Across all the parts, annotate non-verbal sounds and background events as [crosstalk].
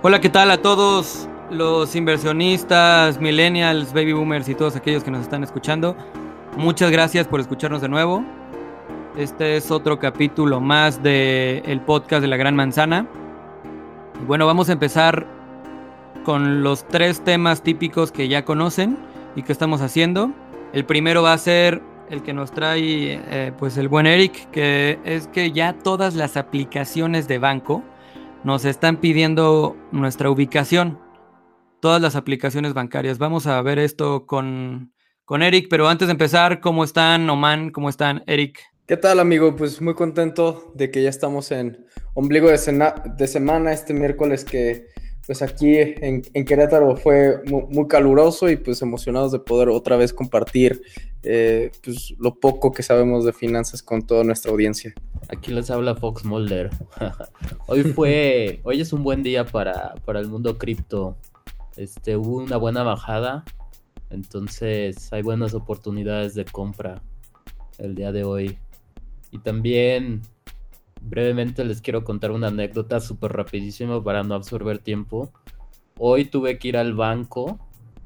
Hola, ¿qué tal a todos los inversionistas, millennials, baby boomers y todos aquellos que nos están escuchando? Muchas gracias por escucharnos de nuevo. Este es otro capítulo más del el podcast de la Gran Manzana. Bueno, vamos a empezar con los tres temas típicos que ya conocen y que estamos haciendo. El primero va a ser el que nos trae eh, pues el buen Eric, que es que ya todas las aplicaciones de banco nos están pidiendo nuestra ubicación. Todas las aplicaciones bancarias. Vamos a ver esto con, con Eric, pero antes de empezar, ¿cómo están, Oman? ¿Cómo están, Eric? ¿Qué tal, amigo? Pues muy contento de que ya estamos en ombligo de, de semana este miércoles que pues aquí en, Querétaro fue muy, caluroso y pues emocionados de poder otra vez compartir eh, pues, lo poco que sabemos de finanzas con toda nuestra audiencia. Aquí les habla Fox Mulder. [laughs] hoy fue, [laughs] hoy es un buen día para, para el mundo cripto. Este, hubo una buena bajada, entonces hay buenas oportunidades de compra el día de hoy. Y también brevemente les quiero contar una anécdota súper rapidísima para no absorber tiempo. Hoy tuve que ir al banco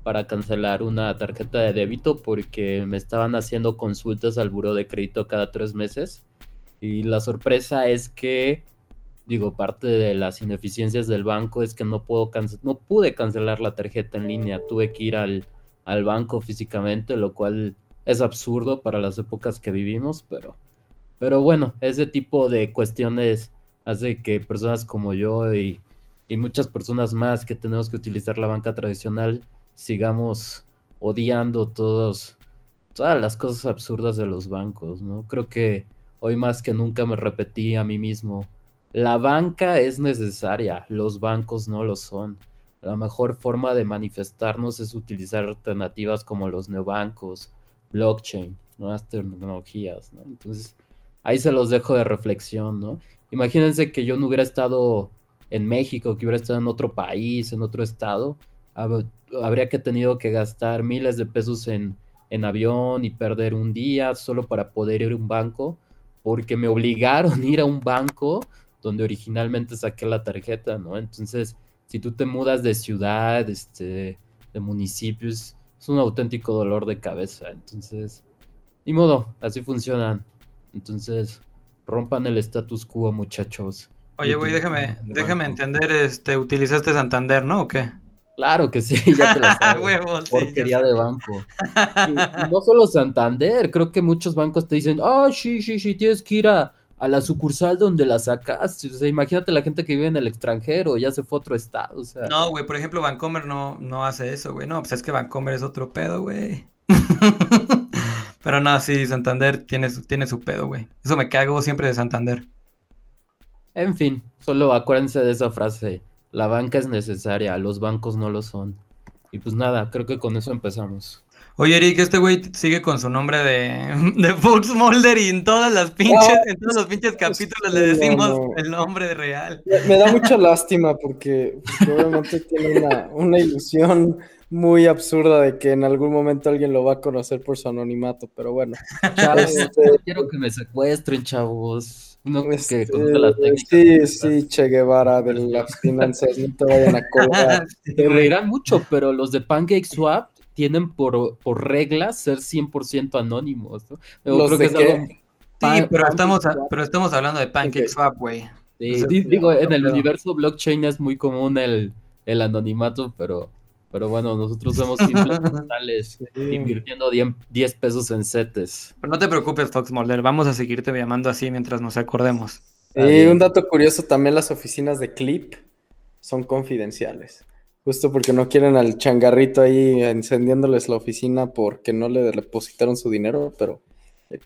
para cancelar una tarjeta de débito porque me estaban haciendo consultas al buro de crédito cada tres meses. Y la sorpresa es que, digo, parte de las ineficiencias del banco es que no, puedo no pude cancelar la tarjeta en línea. Tuve que ir al, al banco físicamente, lo cual es absurdo para las épocas que vivimos, pero pero bueno, ese tipo de cuestiones hace que personas como yo y, muchas personas más que tenemos que utilizar la banca tradicional sigamos odiando todos, todas las cosas absurdas de los bancos, ¿no? Creo que hoy más que nunca me repetí a mí mismo, la banca es necesaria, los bancos no lo son. La mejor forma de manifestarnos es utilizar alternativas como los neobancos, blockchain, nuevas tecnologías, ¿no? Entonces, ahí se los dejo de reflexión, ¿no? Imagínense que yo no hubiera estado en México, que hubiera estado en otro país, en otro estado, habría que tenido que gastar miles de pesos en, en avión y perder un día solo para poder ir a un banco, porque me obligaron a [laughs] ir a un banco donde originalmente saqué la tarjeta, ¿no? Entonces, si tú te mudas de ciudad, este, de municipios, es un auténtico dolor de cabeza. Entonces, ni modo, así funcionan entonces, rompan el status quo, muchachos. Oye, güey, déjame, déjame entender, este, utilizaste Santander, ¿no? ¿O qué? Claro que sí, ya te la [laughs] sabes. Porquería de banco. [laughs] no solo Santander, creo que muchos bancos te dicen, ah, sí, sí, sí, tienes que ir a, la sucursal donde la sacaste. O sea, imagínate la gente que vive en el extranjero, ya se fue a otro estado. O sea. No, güey, por ejemplo, Vancomer no, no hace eso, güey. No, pues es que Vancomer es otro pedo, güey. [laughs] Pero no, sí, Santander tiene, tiene su pedo, güey. Eso me cago siempre de Santander. En fin, solo acuérdense de esa frase. La banca es necesaria, los bancos no lo son. Y pues nada, creo que con eso empezamos. Oye, Eric, este güey sigue con su nombre de, [laughs] de Fox Mulder y en todas las pinches, en todos los pinches capítulos le decimos el nombre real. Me, da mucha lástima porque, obviamente tiene una, una ilusión muy absurda de que en algún momento alguien lo va a conocer por su anonimato, pero bueno. [laughs] Este, quiero que me secuestren, chavos. No que este, Sí, sí, Che Guevara de las finanzas, no te vayan a [laughs] colgar. Te reirán mucho, pero los de PancakeSwap tienen por, por regla ser 100% anónimos. ¿no? creo que Sí, pero estamos, pero estamos hablando de PancakeSwap, güey. Sí, digo, en el universo blockchain es muy común el, el anonimato, pero pero bueno, nosotros somos simples [laughs] invirtiendo 10 pesos en setes. Pero no te preocupes, Fox Mulder, vamos a seguirte llamando así mientras nos acordemos. Y un dato curioso, también las oficinas de Clip son confidenciales. Justo porque no quieren al changarrito ahí encendiéndoles la oficina porque no le depositaron su dinero, pero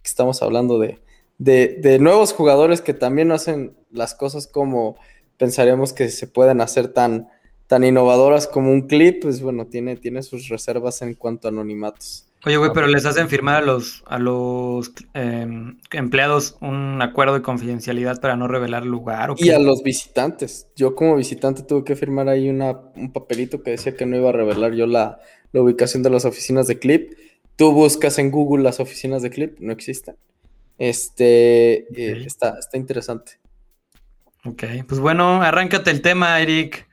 estamos hablando de, de, de nuevos jugadores que también no hacen las cosas como pensaríamos que se pueden hacer tan tan innovadoras como un clip, pues bueno, tiene, tiene sus reservas en cuanto a anonimatos. Oye, güey, pero les hacen firmar a los, a los em, empleados un acuerdo de confidencialidad para no revelar lugar. y a los visitantes. Yo como visitante tuve que firmar ahí una, un papelito que decía que no iba a revelar yo la, ubicación de las oficinas de Clip. Tú buscas en Google las oficinas de Clip, no existen. Este, eh, está, está interesante. Ok, pues bueno, arráncate el tema, Eric.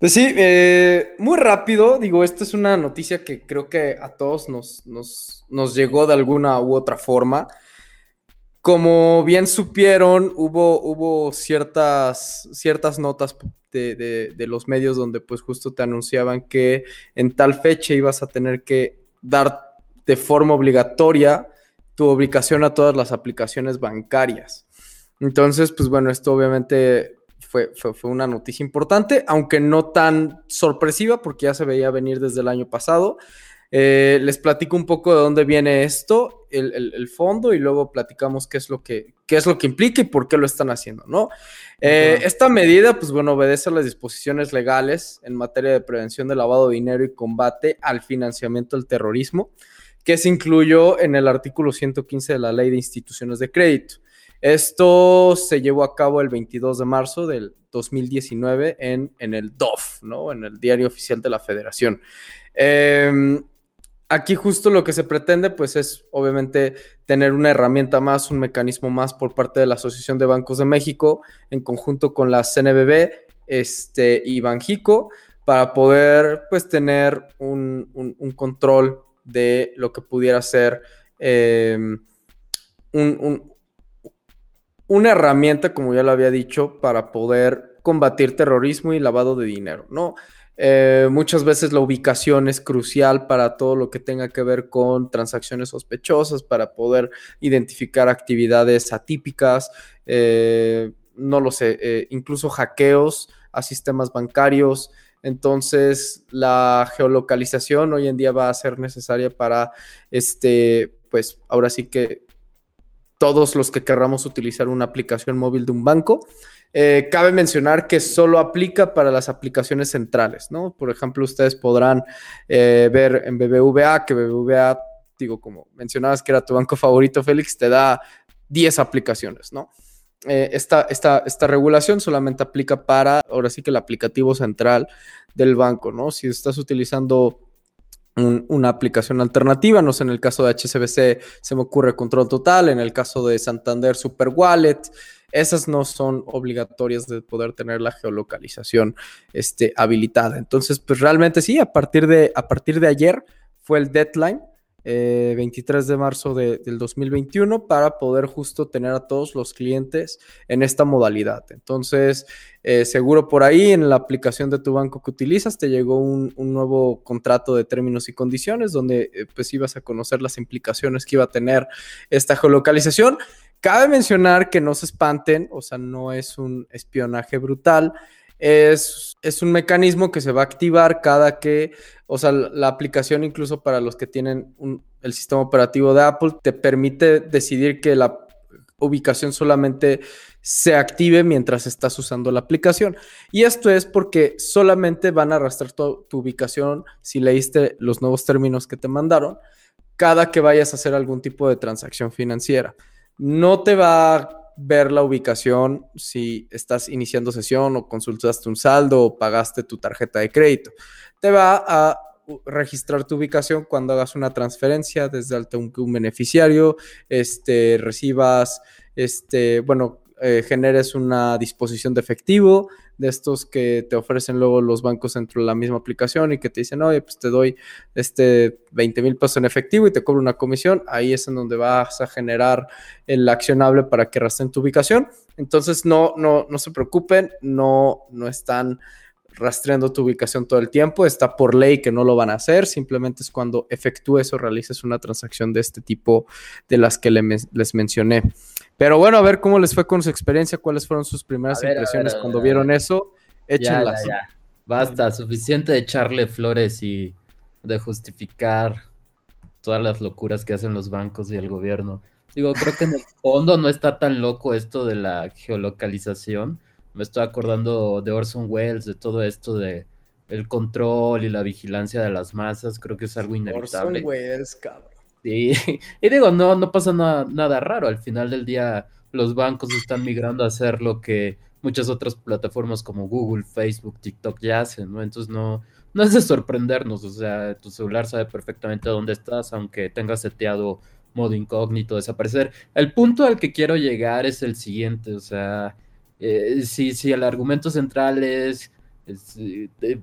Pues sí, eh, muy rápido, digo, esta es una noticia que creo que a todos nos, nos, nos llegó de alguna u otra forma. Como bien supieron, hubo, hubo ciertas, ciertas notas de, de, los medios donde pues justo te anunciaban que en tal fecha ibas a tener que dar de forma obligatoria tu ubicación a todas las aplicaciones bancarias. Entonces, pues bueno, esto obviamente fue, fue, una noticia importante, aunque no tan sorpresiva porque ya se veía venir desde el año pasado. Eh, les platico un poco de dónde viene esto, el, fondo, y luego platicamos qué es lo que, qué es lo que implica y por qué lo están haciendo, ¿no? Eh, esta medida, pues bueno, obedece a las disposiciones legales en materia de prevención de lavado de dinero y combate al financiamiento del terrorismo, que se incluyó en el artículo 115 de la Ley de Instituciones de Crédito. Esto se llevó a cabo el 22 de marzo del 2019 en, en el DOF, ¿no? En el Diario Oficial de la Federación. Eh, aquí justo lo que se pretende, pues es obviamente tener una herramienta más, un mecanismo más por parte de la Asociación de Bancos de México, en conjunto con la CNBB este, y Banjico, para poder pues tener un, control de lo que pudiera ser em, una herramienta, como ya lo había dicho, para poder combatir terrorismo y lavado de dinero, ¿no? Eh, muchas veces la ubicación es crucial para todo lo que tenga que ver con transacciones sospechosas, para poder identificar actividades atípicas, eh, no lo sé, eh, incluso hackeos a sistemas bancarios. Entonces, la geolocalización hoy en día va a ser necesaria para, este, pues ahora sí que todos los que querramos utilizar una aplicación móvil de un banco. Eh, cabe mencionar que solo aplica para las aplicaciones centrales, ¿no? Por ejemplo, ustedes podrán eh, ver en BBVA que BBVA, digo, como mencionabas que era tu banco favorito, Félix, te da 10 aplicaciones, ¿no? Eh, esta, esta, regulación solamente aplica para, ahora sí que el aplicativo central del banco, ¿no? Si estás utilizando una aplicación alternativa, no sé, en el caso de HSBC se me ocurre Control Total, en el caso de Santander Super Wallet, esas no son obligatorias de poder tener la geolocalización este, habilitada. Entonces, pues realmente sí, a partir de, a partir de ayer fue el deadline, 23 eh, de marzo del 2021, para poder justo tener a todos los clientes en esta modalidad. Entonces, eh, seguro por ahí en la aplicación de tu banco que utilizas te llegó un, nuevo contrato de términos y condiciones donde eh, pues ibas a conocer las implicaciones que iba a tener esta geolocalización. Cabe mencionar que no se espanten, o sea, no es un espionaje brutal, es, es, un mecanismo que se va a activar cada que, o sea, la, aplicación incluso para los que tienen el sistema operativo de Apple te permite decidir que la ubicación solamente se active mientras estás usando la aplicación. Y esto es porque solamente van a arrastrar tu ubicación si leíste los nuevos términos que te mandaron cada que vayas a hacer algún tipo de transacción financiera no te va ver la ubicación si estás iniciando sesión o consultaste un saldo o pagaste tu tarjeta de crédito. Te va a registrar tu ubicación cuando hagas una transferencia desde un beneficiario, este, recibas, este, bueno, eh, generes una disposición de efectivo, de estos que te ofrecen luego los bancos dentro de la misma aplicación y que te dicen, oye, pues te doy este 20 mil pesos en efectivo y te cobro una comisión, ahí es en donde vas a generar el accionable para que rastren tu ubicación. Entonces, no, no, no se preocupen, no, no están rastreando tu ubicación todo el tiempo, está por ley que no lo van a hacer, simplemente es cuando efectúes o realices una transacción de este tipo de las que les mencioné. Pero bueno, a ver cómo les fue con su experiencia, cuáles fueron sus primeras impresiones cuando vieron eso. Échenlas. Basta, suficiente de echarle flores y de justificar todas las locuras que hacen los bancos y el gobierno. Digo, creo que en el fondo no está tan loco esto de la geolocalización. Me estoy acordando de Orson Welles, de todo esto de el control y la vigilancia de las masas. Creo que es algo inevitable. Orson Welles, cabrón. Y, [laughs] y digo, no, no pasa nada, nada raro. Al final del día, los bancos están migrando a hacer lo que muchas otras plataformas como Google, Facebook, TikTok ya hacen, ¿no? Entonces no, no es de sorprendernos, o sea, tu celular sabe perfectamente dónde estás, aunque tengas seteado modo incógnito, desaparecer. El punto al que quiero llegar es el siguiente, o sea, eh, si, si el argumento central es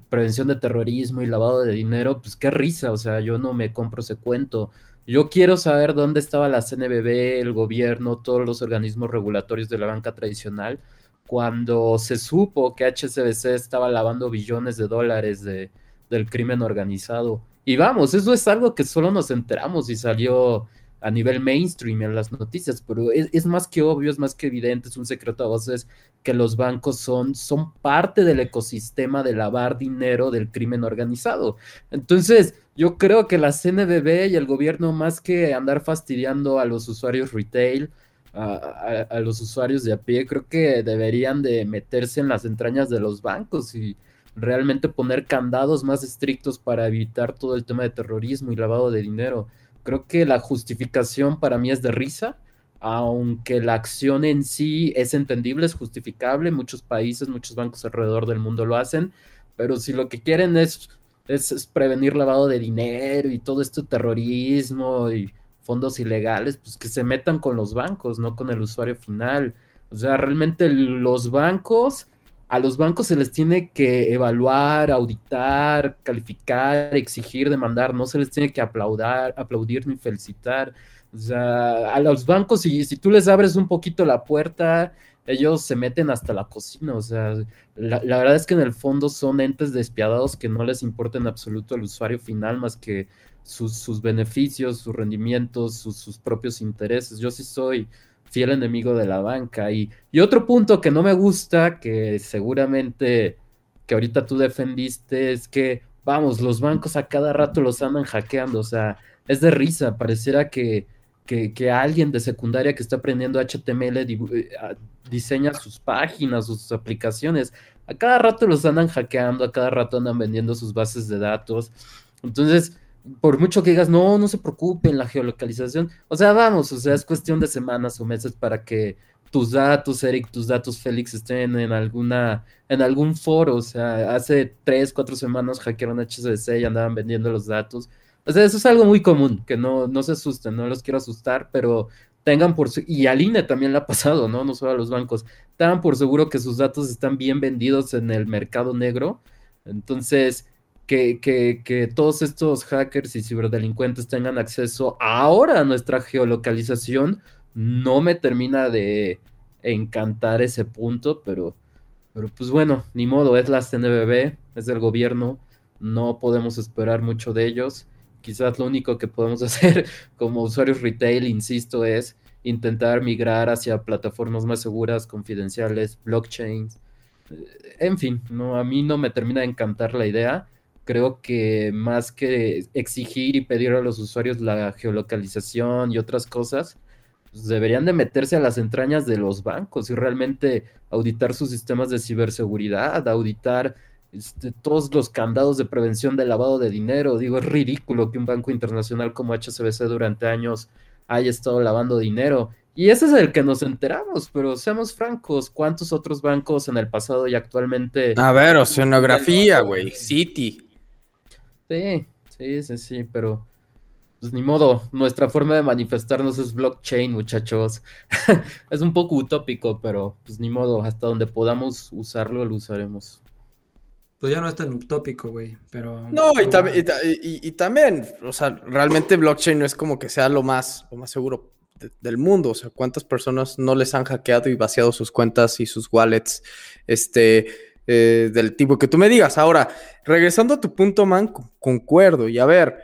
prevención de terrorismo y lavado de dinero, pues qué risa, o sea, yo no me compro ese cuento. Yo quiero saber dónde estaba la CNBB, el gobierno, todos los organismos regulatorios de la banca tradicional, cuando se supo que HSBC estaba lavando billones de dólares de, del crimen organizado. Y vamos, eso es algo que solo nos enteramos y salió a nivel mainstream en las noticias, pero es, más que obvio, es más que evidente, es un secreto a voces que los bancos son, son parte del ecosistema de lavar dinero del crimen organizado. Entonces, yo creo que la CNBB y el gobierno, más que andar fastidiando a los usuarios retail, a, a, los usuarios de a pie, creo que deberían de meterse en las entrañas de los bancos y realmente poner candados más estrictos para evitar todo el tema de terrorismo y lavado de dinero. Creo que la justificación para mí es de risa, aunque la acción en sí es entendible, es justificable, muchos países, muchos bancos alrededor del mundo lo hacen, pero si lo que quieren es, es, prevenir lavado de dinero y todo esto terrorismo y fondos ilegales, pues que se metan con los bancos, no con el usuario final. O sea, realmente los bancos a los bancos se les tiene que evaluar, auditar, calificar, exigir, demandar, no se les tiene que aplaudar, aplaudir ni felicitar. O sea, a los bancos, si, si tú les abres un poquito la puerta, ellos se meten hasta la cocina. O sea, la, verdad es que en el fondo son entes despiadados que no les importa en absoluto al usuario final más que sus, beneficios, sus rendimientos, sus, sus propios intereses. Yo sí soy fiel enemigo de la banca. Y, y otro punto que no me gusta, que seguramente que ahorita tú defendiste, es que, vamos, los bancos a cada rato los andan hackeando, o sea, es de risa, pareciera que, que, alguien de secundaria que está aprendiendo HTML eh, diseña sus páginas, sus aplicaciones, a cada rato los andan hackeando, a cada rato andan vendiendo sus bases de datos. Entonces, por mucho que digas, no, no se preocupen, la geolocalización, o sea, vamos, o sea, es cuestión de semanas o meses para que tus datos, Eric, tus datos, Félix, estén en alguna, en algún foro, o sea, hace tres, cuatro semanas hackearon HSBC y andaban vendiendo los datos. O sea, eso es algo muy común, que no, no se asusten, no los quiero asustar, pero tengan por y al INE también le ha pasado, ¿no? No solo a los bancos, tengan por seguro que sus datos están bien vendidos en el mercado negro. Entonces, que, todos estos hackers y ciberdelincuentes tengan acceso ahora a nuestra geolocalización, no me termina de encantar ese punto, pero, pero pues bueno, ni modo, es la CNBB, es del gobierno, no podemos esperar mucho de ellos. Quizás lo único que podemos [laughs] hacer como usuarios retail, insisto, es intentar migrar hacia plataformas más seguras, confidenciales, blockchains. En fin, no, a mí no me termina de encantar la idea creo que más que exigir y pedir a los usuarios la geolocalización y otras cosas, pues deberían de meterse a las entrañas de los bancos y realmente auditar sus sistemas de ciberseguridad, auditar este, todos los candados de prevención de lavado de dinero. Digo, es ridículo que un banco internacional como HSBC durante años haya estado lavando dinero. Y ese es el que nos enteramos, pero seamos francos, ¿cuántos otros bancos en el pasado y actualmente... A ver, oceanografía, güey, City. Sí, sí, sí, sí, pero pues ni modo, nuestra forma de manifestarnos es blockchain, muchachos. [laughs] es un poco utópico, pero pues ni modo, hasta donde podamos usarlo, lo usaremos. Pues ya no es tan utópico, güey, pero... No, y, también, o sea, realmente blockchain no es como que sea lo más, lo más seguro del mundo. O sea, ¿cuántas personas no les han hackeado y vaciado sus cuentas y sus wallets? Este, eh, del tipo que tú me digas. Ahora, regresando a tu punto, man, concuerdo. Y a ver,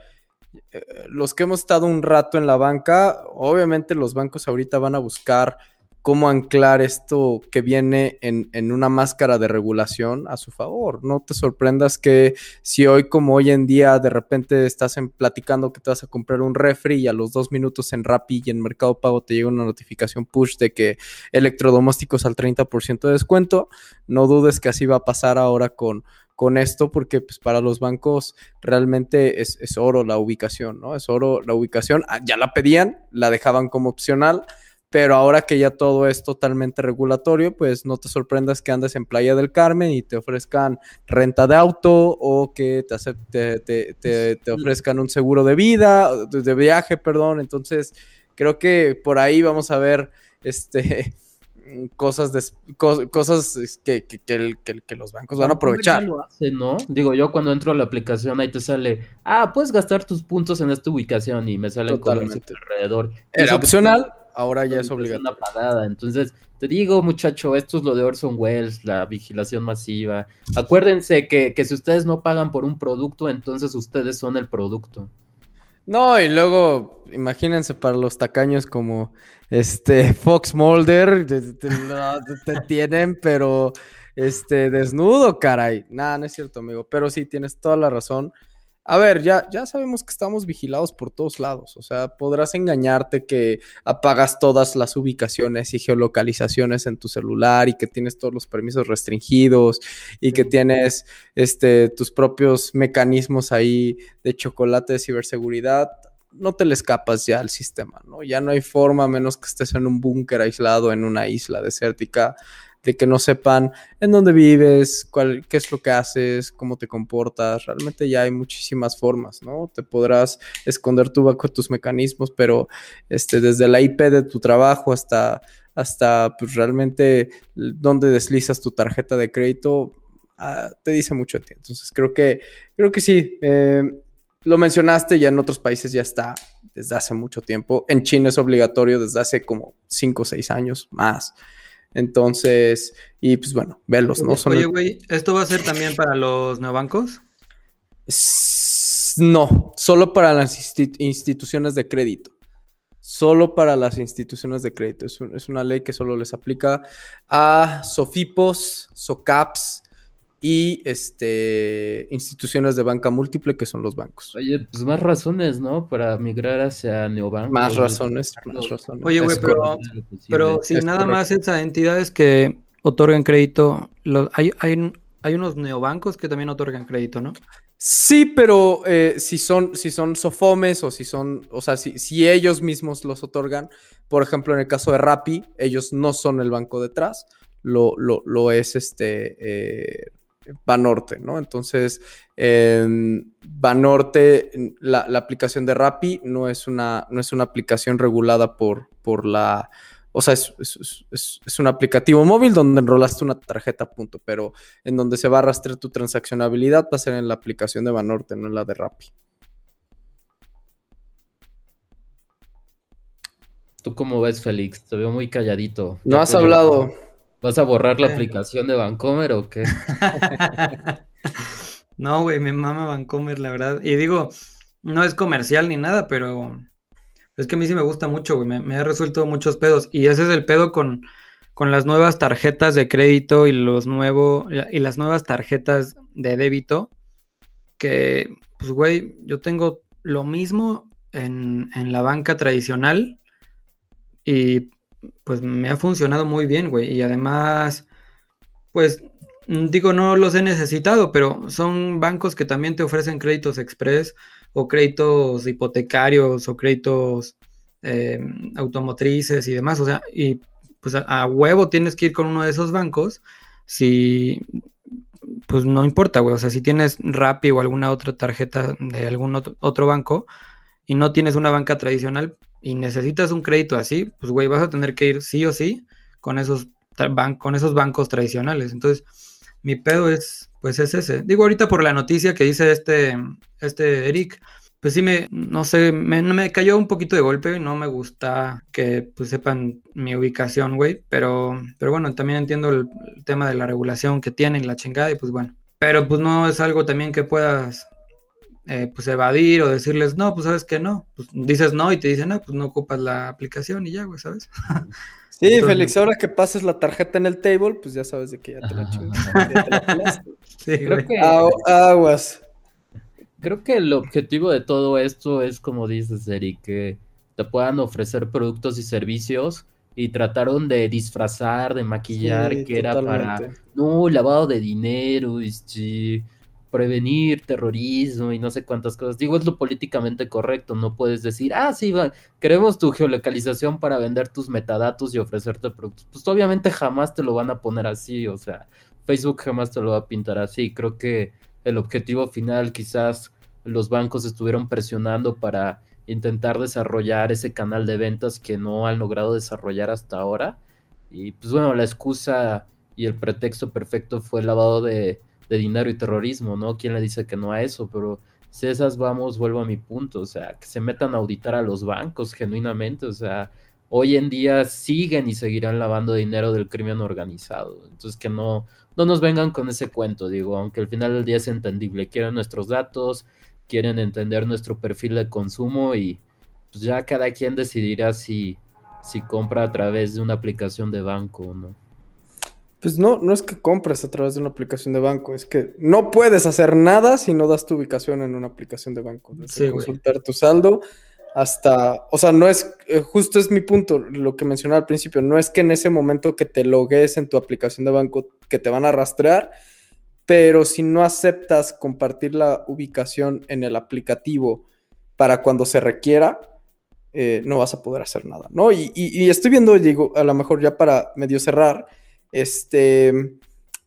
eh, los que hemos estado un rato en la banca, obviamente los bancos ahorita van a buscar cómo anclar esto que viene en, una máscara de regulación a su favor. No te sorprendas que si hoy como hoy en día de repente estás en, platicando que te vas a comprar un refri y a los dos minutos en Rappi y en Mercado Pago te llega una notificación push de que electrodomésticos al 30% de descuento, no dudes que así va a pasar ahora con, con esto porque pues, para los bancos realmente es, es oro la ubicación, ¿no? Es oro la ubicación. Ah, ya la pedían, la dejaban como opcional pero ahora que ya todo es totalmente regulatorio, pues no te sorprendas que andes en Playa del Carmen y te ofrezcan renta de auto o que te, te, te, ofrezcan un seguro de vida, de viaje, perdón. Entonces, creo que por ahí vamos a ver este [laughs] cosas, de, cosas que, que, los bancos van a aprovechar. Lo hace, ¿no? Digo, yo cuando entro a la aplicación ahí te sale, ah, puedes gastar tus puntos en esta ubicación y me salen colores alrededor. Era opcional, ahora ya es obligatorio. Una pagada, entonces te digo, muchacho, esto es lo de Orson Welles, la vigilación masiva. Acuérdense que, que si ustedes no pagan por un producto, entonces ustedes son el producto. No, y luego, imagínense para los tacaños como este Fox Mulder, te, tienen, pero este desnudo, caray. Nada, no es cierto, amigo. Pero sí, tienes toda la razón. A ver, ya, ya sabemos que estamos vigilados por todos lados. O sea, podrás engañarte que apagas todas las ubicaciones y geolocalizaciones en tu celular y que tienes todos los permisos restringidos y que tienes este, tus propios mecanismos ahí de chocolate de ciberseguridad. No te le escapas ya al sistema, ¿no? Ya no hay forma, a menos que estés en un búnker aislado en una isla desértica de que no sepan en dónde vives, cuál, qué es lo que haces, cómo te comportas. Realmente ya hay muchísimas formas, ¿no? Te podrás esconder tú bajo tus mecanismos, pero este, desde la IP de tu trabajo hasta, hasta pues, realmente dónde deslizas tu tarjeta de crédito, ah, te dice mucho a ti. Entonces creo que, creo que sí. Eh, lo mencionaste, ya en otros países ya está desde hace mucho tiempo. En China es obligatorio desde hace como 5 o 6 años más. Entonces, y pues bueno, verlos, ¿no? Oye, güey, ¿esto va a ser también para los neobancos? No, solo para las instituciones de crédito. Solo para las instituciones de crédito. Es, es, una ley que solo les aplica a SOFIPOS, SOCAPS, y este, instituciones de banca múltiple que son los bancos. Oye, pues más razones, ¿no? Para migrar hacia neobancos. Más razones, más razones. Oye, güey, pero, pero si nada más esas entidades que otorgan crédito, hay, hay, hay unos neobancos que también otorgan crédito, ¿no? Sí, pero eh, si son, si son sofomes o si son, o sea, si, si, ellos mismos los otorgan, por ejemplo, en el caso de Rappi, ellos no son el banco detrás, lo, lo, lo es este eh, Banorte, ¿no? Entonces, Banorte, la, la, aplicación de Rappi no es una, no es una aplicación regulada por, por la... O sea, es, es, un aplicativo móvil donde enrolaste una tarjeta, punto, pero en donde se va a rastrear tu transaccionabilidad va a ser en la aplicación de Banorte, no en la de Rappi. ¿Tú cómo ves, Félix? Te veo muy calladito. No has hablado. ¿Vas a borrar la aplicación de Vancomer o qué? [laughs] no, güey, me mama Vancomer, la verdad. Y digo, no es comercial ni nada, pero es que a mí sí me gusta mucho, güey. Me, ha resuelto muchos pedos. Y ese es el pedo con, con las nuevas tarjetas de crédito y los y las nuevas tarjetas de débito. Que, pues, güey, yo tengo lo mismo en, en la banca tradicional. Y pues me ha funcionado muy bien, güey. Y además, pues mm, digo, no los he necesitado, pero son bancos que también te ofrecen créditos express o créditos hipotecarios o créditos eh, automotrices y demás. O sea, y pues a, huevo tienes que ir con uno de esos bancos. Si, pues no importa, güey. O sea, si tienes Rappi o alguna otra tarjeta de algún otro banco y no tienes una banca tradicional, y necesitas un crédito así, pues güey, vas a tener que ir sí o sí con esos, con esos bancos tradicionales. Entonces, mi pedo es, pues es ese. Digo ahorita por la noticia que dice este, este Eric, pues sí me, no sé, me, cayó un poquito de golpe, no me gusta que pues sepan mi ubicación, güey, pero, pero bueno, también entiendo el, el tema de la regulación que tienen, la chingada, y pues bueno. Pero pues no es algo también que puedas eh, pues evadir o decirles, no, pues sabes que no, pues dices no y te dicen, no, pues no ocupas la aplicación y ya, güey, ¿sabes? [laughs] Sí, Félix, ahora que pases la tarjeta en el table, pues ya sabes de que ya te la [laughs] sí, creo que, aguas. Creo que el objetivo de todo esto es, como dices, Eric, que te puedan ofrecer productos y servicios y trataron de disfrazar, de maquillar que era para, no, lavado de dinero, este prevenir terrorismo y no sé cuántas cosas. Digo, es lo políticamente correcto, no puedes decir, ah, sí, queremos tu geolocalización para vender tus metadatos y ofrecerte productos. Pues obviamente jamás te lo van a poner así, o sea, Facebook jamás te lo va a pintar así. Creo que el objetivo final quizás los bancos estuvieron presionando para intentar desarrollar ese canal de ventas que no han logrado desarrollar hasta ahora Y pues bueno, la excusa y el pretexto perfecto fue el lavado de, de dinero y terrorismo, ¿no? ¿Quién le dice que no a eso? Pero si esas vamos, vuelvo a mi punto, o sea, que se metan a auditar a los bancos genuinamente, o sea, hoy en día siguen y seguirán lavando dinero del crimen organizado. Entonces que no, no nos vengan con ese cuento, digo, aunque al final del día es entendible, quieren nuestros datos, quieren entender nuestro perfil de consumo y pues ya cada quien decidirá si, si compra a través de una aplicación de banco o no. Pues no, no es que compres a través de una aplicación de banco, es que no puedes hacer nada si no das tu ubicación en una aplicación de banco. Desde consultar tu saldo hasta, o sea, no es, eh, justo es mi punto, lo que mencionaba al principio, no es que en ese momento que te logues en tu aplicación de banco que te van a rastrear, pero si no aceptas compartir la ubicación en el aplicativo para cuando se requiera, eh, no vas a poder hacer nada, ¿no? Y, y, estoy viendo, digo, a lo mejor ya para medio cerrar, este,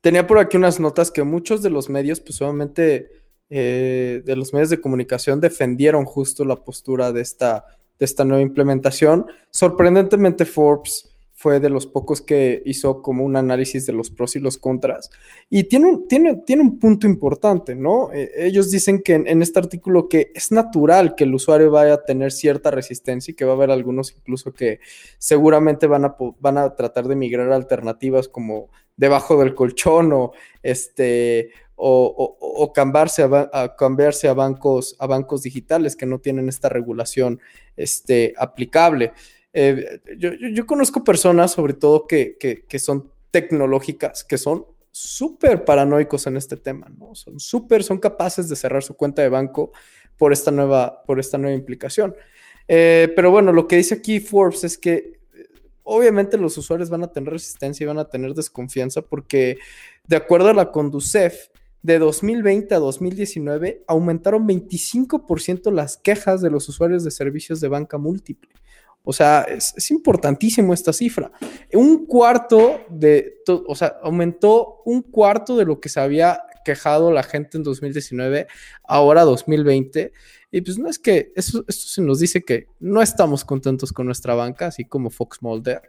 tenía por aquí unas notas que muchos de los medios, pues obviamente eh, de los medios de comunicación defendieron justo la postura de esta, de esta nueva implementación. Sorprendentemente Forbes fue de los pocos que hizo como un análisis de los pros y los contras. Y tiene, tiene, tiene un punto importante, ¿no? Eh, ellos dicen que en, este artículo que es natural que el usuario vaya a tener cierta resistencia y que va a haber algunos incluso que seguramente van a, van a tratar de migrar a alternativas como debajo del colchón o este o, cambiarse, a, cambiarse a, bancos, a bancos digitales que no tienen esta regulación este, aplicable. Eh, yo, conozco personas, sobre todo, que, son tecnológicas, que son súper paranoicos en este tema, ¿no? Son súper, son capaces de cerrar su cuenta de banco por esta nueva, por esta nueva implicación. Eh, pero bueno, lo que dice aquí Forbes es que obviamente los usuarios van a tener resistencia y van a tener desconfianza porque de acuerdo a la Conducef, de 2020 a 2019 aumentaron 25% las quejas de los usuarios de servicios de banca múltiple. O sea, es, importantísimo esta cifra. Un cuarto de, o sea, aumentó un cuarto de lo que se había quejado la gente en 2019, ahora 2020. Y pues no es que, eso, esto se nos dice que no estamos contentos con nuestra banca, así como Fox Mulder,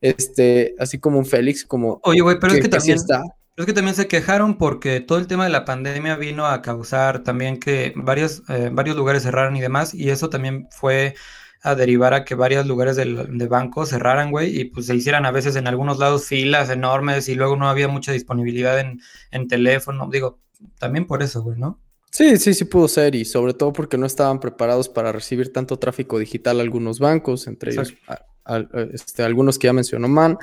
este, así como un Félix, como... Oye, güey, pero es que también... Está. es que también se quejaron porque todo el tema de la pandemia vino a causar también que varios, eh, varios lugares cerraron y demás, y eso también fue a derivar a que varios lugares de banco cerraran, güey, y pues se hicieran a veces en algunos lados filas enormes y luego no había mucha disponibilidad en, teléfono. Digo, también por eso, güey, ¿no? Sí, sí, sí pudo ser y sobre todo porque no estaban preparados para recibir tanto tráfico digital algunos bancos, entre ellos este, algunos que ya mencionó Man,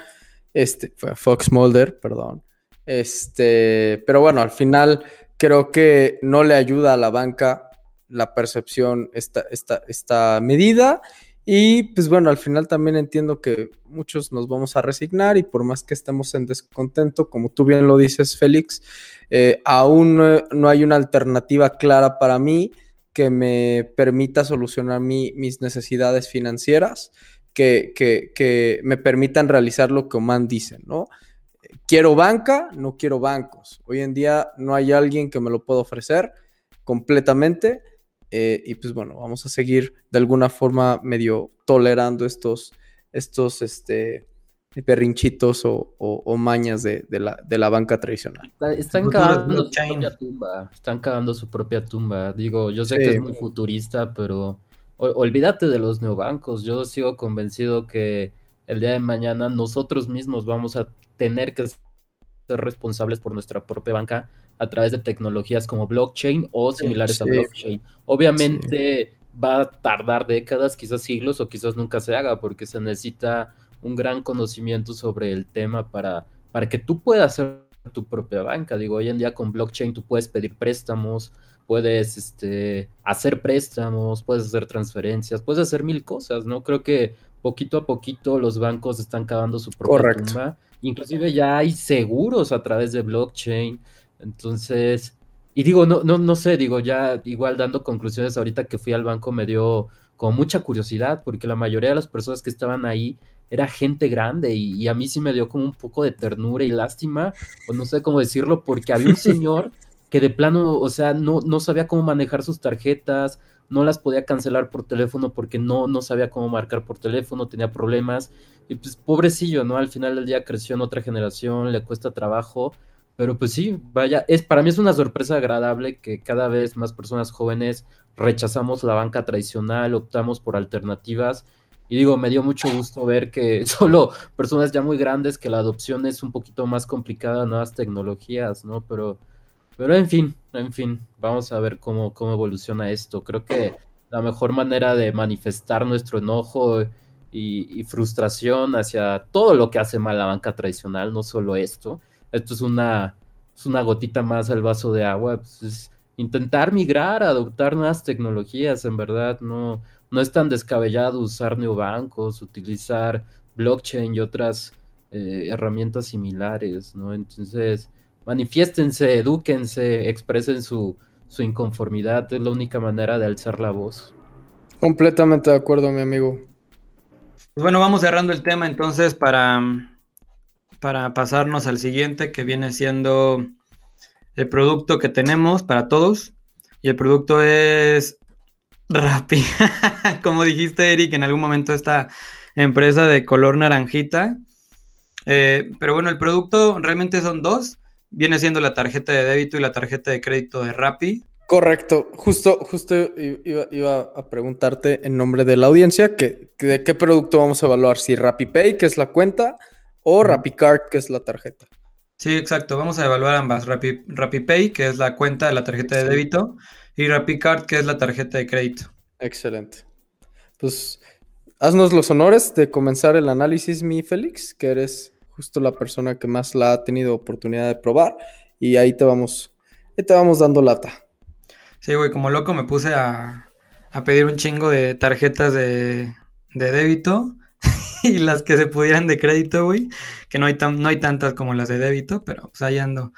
este, Fox Mulder, perdón. Este, pero bueno, al final creo que no le ayuda a la banca la percepción, esta, esta, esta medida. Y pues bueno, al final también entiendo que muchos nos vamos a resignar y por más que estemos en descontento, como tú bien lo dices, Félix, eh, aún no, hay una alternativa clara para mí que me permita solucionar mis necesidades financieras, que, que, que, me permitan realizar lo que Oman dice, ¿no? Quiero banca, no quiero bancos. Hoy en día no hay alguien que me lo pueda ofrecer completamente eh, y pues bueno, vamos a seguir de alguna forma medio tolerando estos, estos este, perrinchitos o, mañas de, la, banca tradicional. están cavando su propia tumba. Están cavando su propia tumba. Digo, yo sé que es muy futurista, pero olvídate de los neobancos. Yo sigo convencido que el día de mañana nosotros mismos vamos a tener que ser responsables por nuestra propia banca a través de tecnologías como blockchain o similares a blockchain. Obviamente va a tardar décadas, quizás siglos o quizás nunca se haga porque se necesita un gran conocimiento sobre el tema para, para que tú puedas hacer tu propia banca. Digo, hoy en día con blockchain tú puedes pedir préstamos, puedes este, hacer préstamos, puedes hacer transferencias, puedes hacer mil cosas, ¿no? Creo que poquito a poquito los bancos están cavando su propia tumba. Inclusive ya hay seguros a través de blockchain. Entonces, y digo, no, no, no sé, digo, ya igual dando conclusiones ahorita que fui al banco me dio como mucha curiosidad, porque la mayoría de las personas que estaban ahí era gente grande y, a mí sí me dio como un poco de ternura y lástima, o no sé cómo decirlo, porque había un [laughs] señor que de plano, o sea, no, no sabía cómo manejar sus tarjetas, no las podía cancelar por teléfono porque no, no sabía cómo marcar por teléfono, tenía problemas. Y pues pobrecillo, ¿no? Al final del día creció en otra generación, le cuesta trabajo. Pero pues sí, vaya, es para mí es una sorpresa agradable que cada vez más personas jóvenes rechazamos la banca tradicional, optamos por alternativas. Y digo, me dio mucho gusto ver que [laughs] solo personas ya muy grandes, que la adopción es un poquito más complicada, nuevas tecnologías, ¿no? Pero, pero en fin, en fin, vamos a ver cómo, cómo evoluciona esto. Creo que la mejor manera de manifestar nuestro enojo y, frustración hacia todo lo que hace mal la banca tradicional, no solo esto, esto es una, es una gotita más al vaso de agua, pues es intentar migrar, adoptar nuevas tecnologías, en verdad, no, no es tan descabellado usar neobancos, utilizar blockchain y otras eh, herramientas similares, ¿no? Entonces, manifiéstense, edúquense, expresen su, su inconformidad, es la única manera de alzar la voz. Completamente de acuerdo, mi amigo. Pues bueno, vamos cerrando el tema entonces para, para pasarnos al siguiente, que viene siendo el producto que tenemos para todos. Y el producto es Rappi. [laughs] Como dijiste, Eric, en algún momento esta empresa de color naranjita. Eh, pero bueno, el producto realmente son dos. Viene siendo la tarjeta de débito y la tarjeta de crédito de Rappi. Correcto, justo, justo iba, a preguntarte en nombre de la audiencia que, de qué producto vamos a evaluar, si RappiPay, que es la cuenta, o RappiCard, que es la tarjeta. Sí, exacto. Vamos a evaluar ambas. Rappi, RappiPay, que es la cuenta de la tarjeta de débito, y RappiCard, que es la tarjeta de crédito. Excelente. Pues haznos los honores de comenzar el análisis, mi Félix, que eres justo la persona que más la ha tenido oportunidad de probar. Y ahí te vamos, te vamos dando lata. Sí, güey, como loco me puse a, a pedir un chingo de tarjetas de, de débito [laughs] y las que se pudieran de crédito, güey, que no hay, tan, no hay tantas como las de débito, pero pues ahí ando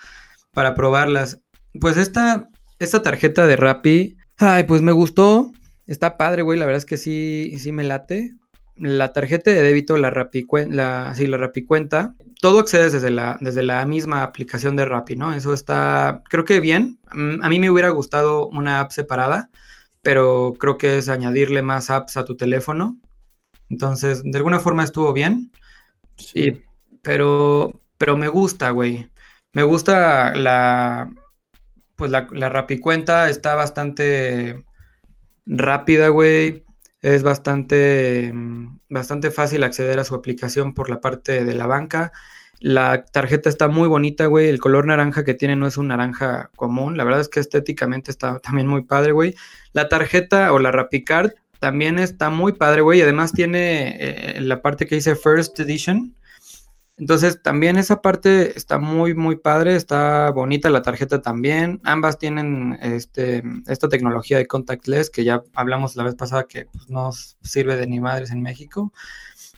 para probarlas. Pues esta, esta tarjeta de Rappi, ay, pues me gustó, está padre, güey, la verdad es que sí, sí me late. La tarjeta de débito, la Rappi, la, sí, la Rappi cuenta, todo accede desde la, desde la misma aplicación de Rappi, ¿no? Eso está, creo que bien. Mm, a mí me hubiera gustado una app separada, pero creo que es añadirle más apps a tu teléfono entonces, de alguna forma estuvo bien. Sí. pero, pero me gusta, güey. Me gusta la, pues la, la rapicuenta, está bastante rápida, güey. Es bastante, bastante fácil acceder a su aplicación por la parte de la banca. La tarjeta está muy bonita, güey. El color naranja que tiene no es un naranja común. La verdad es que estéticamente está también muy padre, güey. La tarjeta o la Rapicard también está muy padre, güey. Además tiene eh, la parte que dice First Edition. Entonces también esa parte está muy, muy padre. Está bonita la tarjeta también. Ambas tienen este, esta tecnología de contactless que ya hablamos la vez pasada que pues, no sirve de ni madres en México.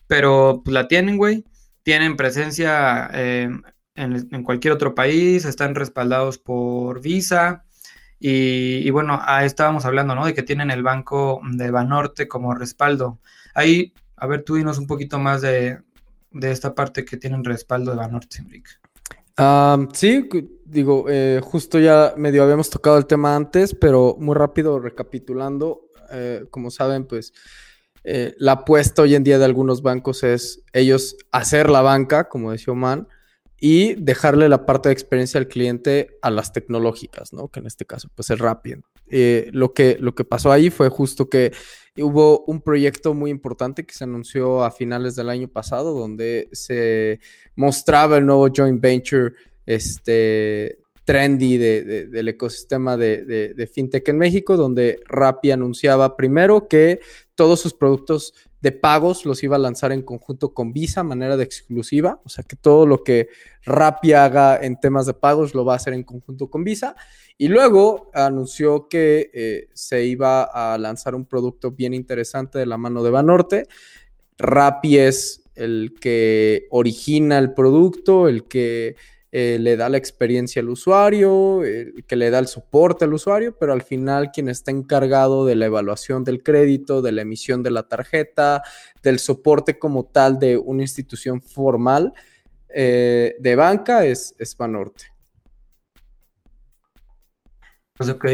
Pero pues, la tienen, güey. Tienen presencia eh, en, cualquier otro país. Están respaldados por Visa. Y, bueno, ahí estábamos hablando, ¿no? De que tienen el banco de Banorte como respaldo. Ahí, a ver, tú dinos un poquito más de, esta parte que tienen respaldo de Banorte, Enrique. sí, digo, eh, justo ya medio habíamos tocado el tema antes, pero muy rápido recapitulando, eh, como saben, pues eh, la apuesta hoy en día de algunos bancos es ellos hacer la banca, como decía Oman, y dejarle la parte de experiencia al cliente a las tecnológicas, ¿no? Que en este caso, pues es rápido. Eh, lo, que, lo que pasó ahí fue justo que hubo un proyecto muy importante que se anunció a finales del año pasado, donde se mostraba el nuevo joint venture este, trendy del ecosistema de, de, fintech en México, donde Rappi anunciaba primero que todos sus productos de pagos los iba a lanzar en conjunto con Visa, manera de exclusiva, o sea que todo lo que Rappi haga en temas de pagos lo va a hacer en conjunto con Visa. Y luego anunció que eh, se iba a lanzar un producto bien interesante de la mano de Banorte. Rappi es el que origina el producto, el que eh, le da la experiencia al usuario, que le da el soporte al usuario, pero al final quien está encargado de la evaluación del crédito, de la emisión de la tarjeta, del soporte como tal de una institución formal eh, de banca es, es Banorte. Pues ok.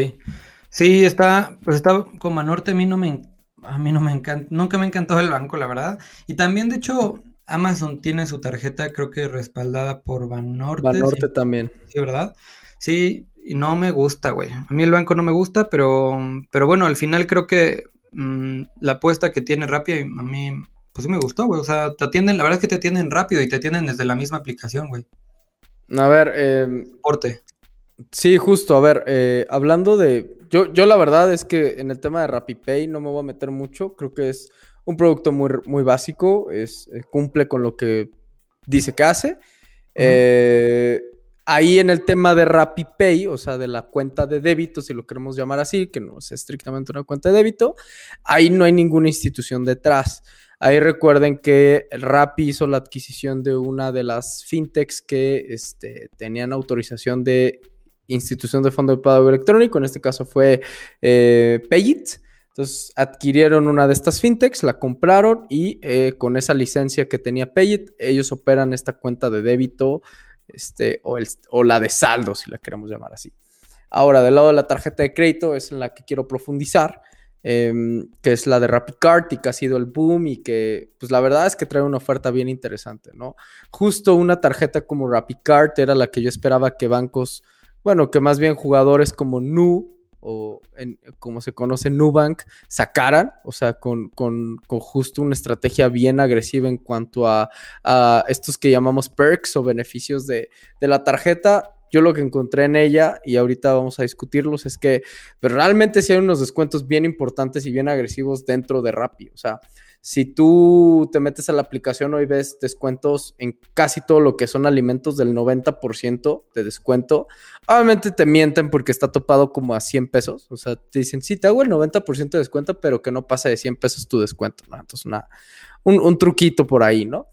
Sí, está, pues está como a norte, a mí no me, a mí no me encanta, nunca me encantó el banco, la verdad. Y también, de hecho, Amazon tiene su tarjeta, creo que respaldada por Banorte. Banorte también. Sí, ¿verdad? Sí, y no me gusta, güey. A mí el banco no me gusta, pero, pero bueno, al final creo que mm, la apuesta que tiene Rappi a mí, pues sí me gustó, güey. O sea, te atienden, la verdad es que te atienden rápido y te atienden desde la misma aplicación, güey. A ver, eh, Porte. Sí, justo, a ver, eh, hablando de, yo, yo la verdad es que en el tema de RappiPay no me voy a meter mucho, creo que es un producto muy, muy básico, es, eh, cumple con lo que dice que hace. Eh, ahí en el tema de RappiPay, o sea, de la cuenta de débito, si lo queremos llamar así, que no es estrictamente una cuenta de débito, ahí no hay ninguna institución detrás. Ahí recuerden que Rappi hizo la adquisición de una de las fintechs que este, tenían autorización de institución de fondo de pago electrónico, en este caso fue eh, Payit. Entonces adquirieron una de estas fintechs, la compraron y eh, con esa licencia que tenía Payit, ellos operan esta cuenta de débito este, o, el, o la de saldo, si la queremos llamar así. Ahora, del lado de la tarjeta de crédito es en la que quiero profundizar, eh, que es la de RapidCard y que ha sido el boom y que, pues la verdad es que trae una oferta bien interesante, ¿no? Justo una tarjeta como RapidCard era la que yo esperaba que bancos, bueno, que más bien jugadores como Nu o en, como se conoce Nubank, sacaran, o sea, con, con, con, justo una estrategia bien agresiva en cuanto a, a estos que llamamos perks o beneficios de, de, la tarjeta. Yo lo que encontré en ella, y ahorita vamos a discutirlos, es que pero realmente sí hay unos descuentos bien importantes y bien agresivos dentro de Rappi. O sea, si tú te metes a la aplicación hoy ves descuentos en casi todo lo que son alimentos del 90% de descuento. Obviamente te mienten porque está topado como a 100 pesos. O sea, te dicen, sí, te hago el 90% de descuento, pero que no pase de 100 pesos tu descuento. ¿no? Entonces, una, un, un truquito por ahí, ¿no?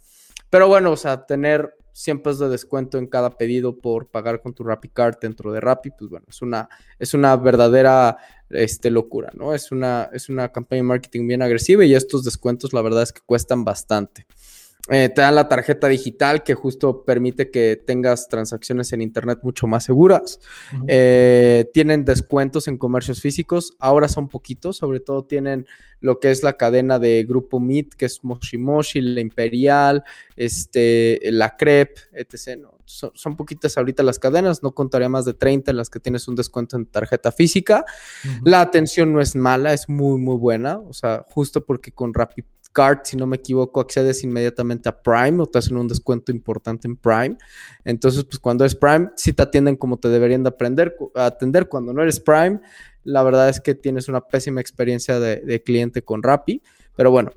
Pero bueno, o sea, tener 100 pesos de descuento en cada pedido por pagar con tu RappiCard dentro de Rappi, pues bueno, es una, es una verdadera este, locura, ¿no? Es una, es una campaña de marketing bien agresiva y estos descuentos la verdad es que cuestan bastante. Eh, te dan la tarjeta digital que justo permite que tengas transacciones en Internet mucho más seguras. Uh -huh. eh, tienen descuentos en comercios físicos. Ahora son poquitos, sobre todo tienen lo que es la cadena de Grupo Meet, que es Moshi Moshi, la Imperial, este, la Crep, etc. ¿no? Son, son, poquitas ahorita las cadenas, no contaría más de 30 en las que tienes un descuento en tarjeta física. Uh -huh. La atención no es mala, es muy, muy buena. O sea, justo porque con Rapid Card, si no me equivoco, accedes inmediatamente a Prime o te hacen un descuento importante en Prime. Entonces, pues cuando es Prime, sí te atienden como te deberían de aprender, atender. Cuando no eres Prime, la verdad es que tienes una pésima experiencia de, de cliente con Rappi. Pero bueno,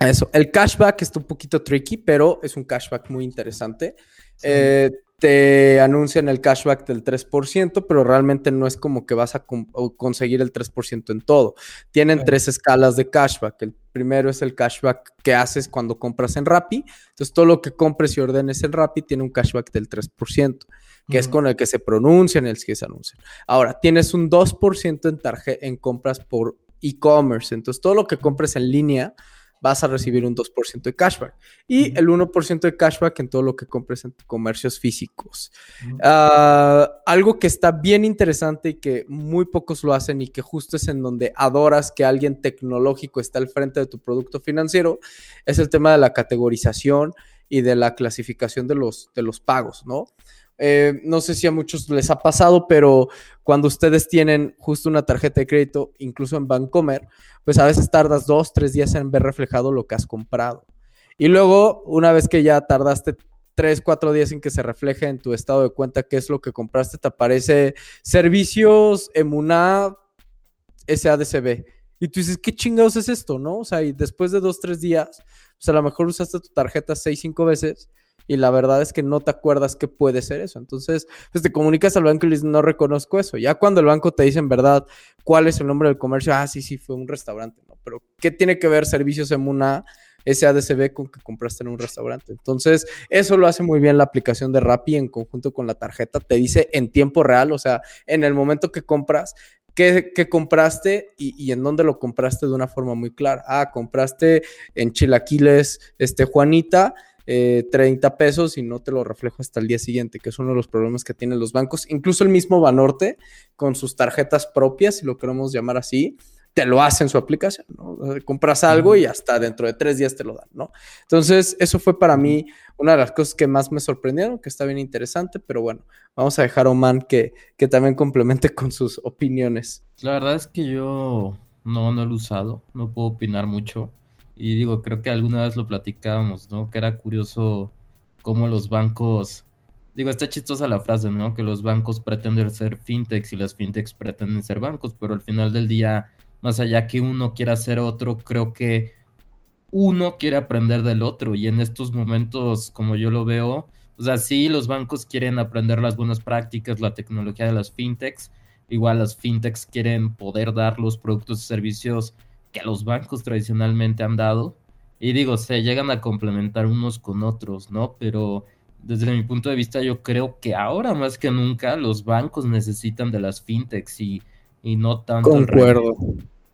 eso. El cashback está un poquito tricky, pero es un cashback muy interesante. Sí. Eh, te anuncian el cashback del 3%, pero realmente no es como que vas a conseguir el 3% en todo. Tienen sí. tres escalas de cashback. El primero es el cashback que haces cuando compras en Rappi. Entonces, todo lo que compres y ordenes en Rappi tiene un cashback del 3%, que es con el que se pronuncian, el que se anuncian. Ahora, tienes un 2% en, en compras por e-commerce. Entonces, todo lo que compres en línea vas a recibir un 2% de cashback y el 1% de cashback en todo lo que compres en comercios físicos. Uh, algo que está bien interesante y que muy pocos lo hacen y que justo es en donde adoras que alguien tecnológico está al frente de tu producto financiero es el tema de la categorización y de la clasificación de los, de los pagos, ¿no? Eh, no sé si a muchos les ha pasado, pero cuando ustedes tienen justo una tarjeta de crédito, incluso en Bancomer, pues a veces tardas dos, tres días en ver reflejado lo que has comprado. Y luego, una vez que ya tardaste tres, cuatro días en que se refleje en tu estado de cuenta qué es lo que compraste, te aparece servicios Emuná SADCB. Y tú dices, ¿qué chingados es esto? ¿No? O sea, y después de dos, tres días, pues a lo mejor usaste tu tarjeta seis, cinco veces y la verdad es que no te acuerdas qué puede ser eso. Entonces, pues te comunicas al banco y le dices, no reconozco eso. Ya cuando el banco te dice en verdad cuál es el nombre del comercio, ah, sí, sí, fue un restaurante, ¿no? Pero, ¿qué tiene que ver servicios en una SADCB con que compraste en un restaurante? Entonces, eso lo hace muy bien la aplicación de Rappi en conjunto con la tarjeta. Te dice en tiempo real, o sea, en el momento que compras, qué, qué compraste y, y, en dónde lo compraste de una forma muy clara. Ah, compraste en Chilaquiles, este, Juanita, 30 eh, pesos y no te lo reflejo hasta el día siguiente, que es uno de los problemas que tienen los bancos. Incluso el mismo Banorte, con sus tarjetas propias, si lo queremos llamar así, te lo hace en su aplicación, ¿no? Compras algo y hasta dentro de tres días te lo dan, ¿no? Entonces, eso fue para mí una de las cosas que más me sorprendieron, que está bien interesante, pero bueno, vamos a dejar a Oman que, que también complemente [laughs] con sus opiniones. La verdad es que yo no, no lo he usado, no puedo opinar mucho. Y digo, creo que alguna vez lo platicábamos, ¿no? Que era curioso cómo los bancos, digo, está chistosa la frase, ¿no? Que los bancos pretenden ser fintechs y las fintechs pretenden ser bancos, pero al final del día, más allá que uno quiera ser otro, creo que uno quiere aprender del otro. Y en estos momentos, como yo lo veo, o sea, sí, los bancos quieren aprender las buenas prácticas, la tecnología de las fintechs. Igual las fintechs quieren poder dar los productos y servicios que los bancos tradicionalmente han dado. Y digo, se llegan a complementar unos con otros, ¿no? Pero desde mi punto de vista, yo creo que ahora más que nunca los bancos necesitan de las fintechs y, y no tanto. Concuerdo.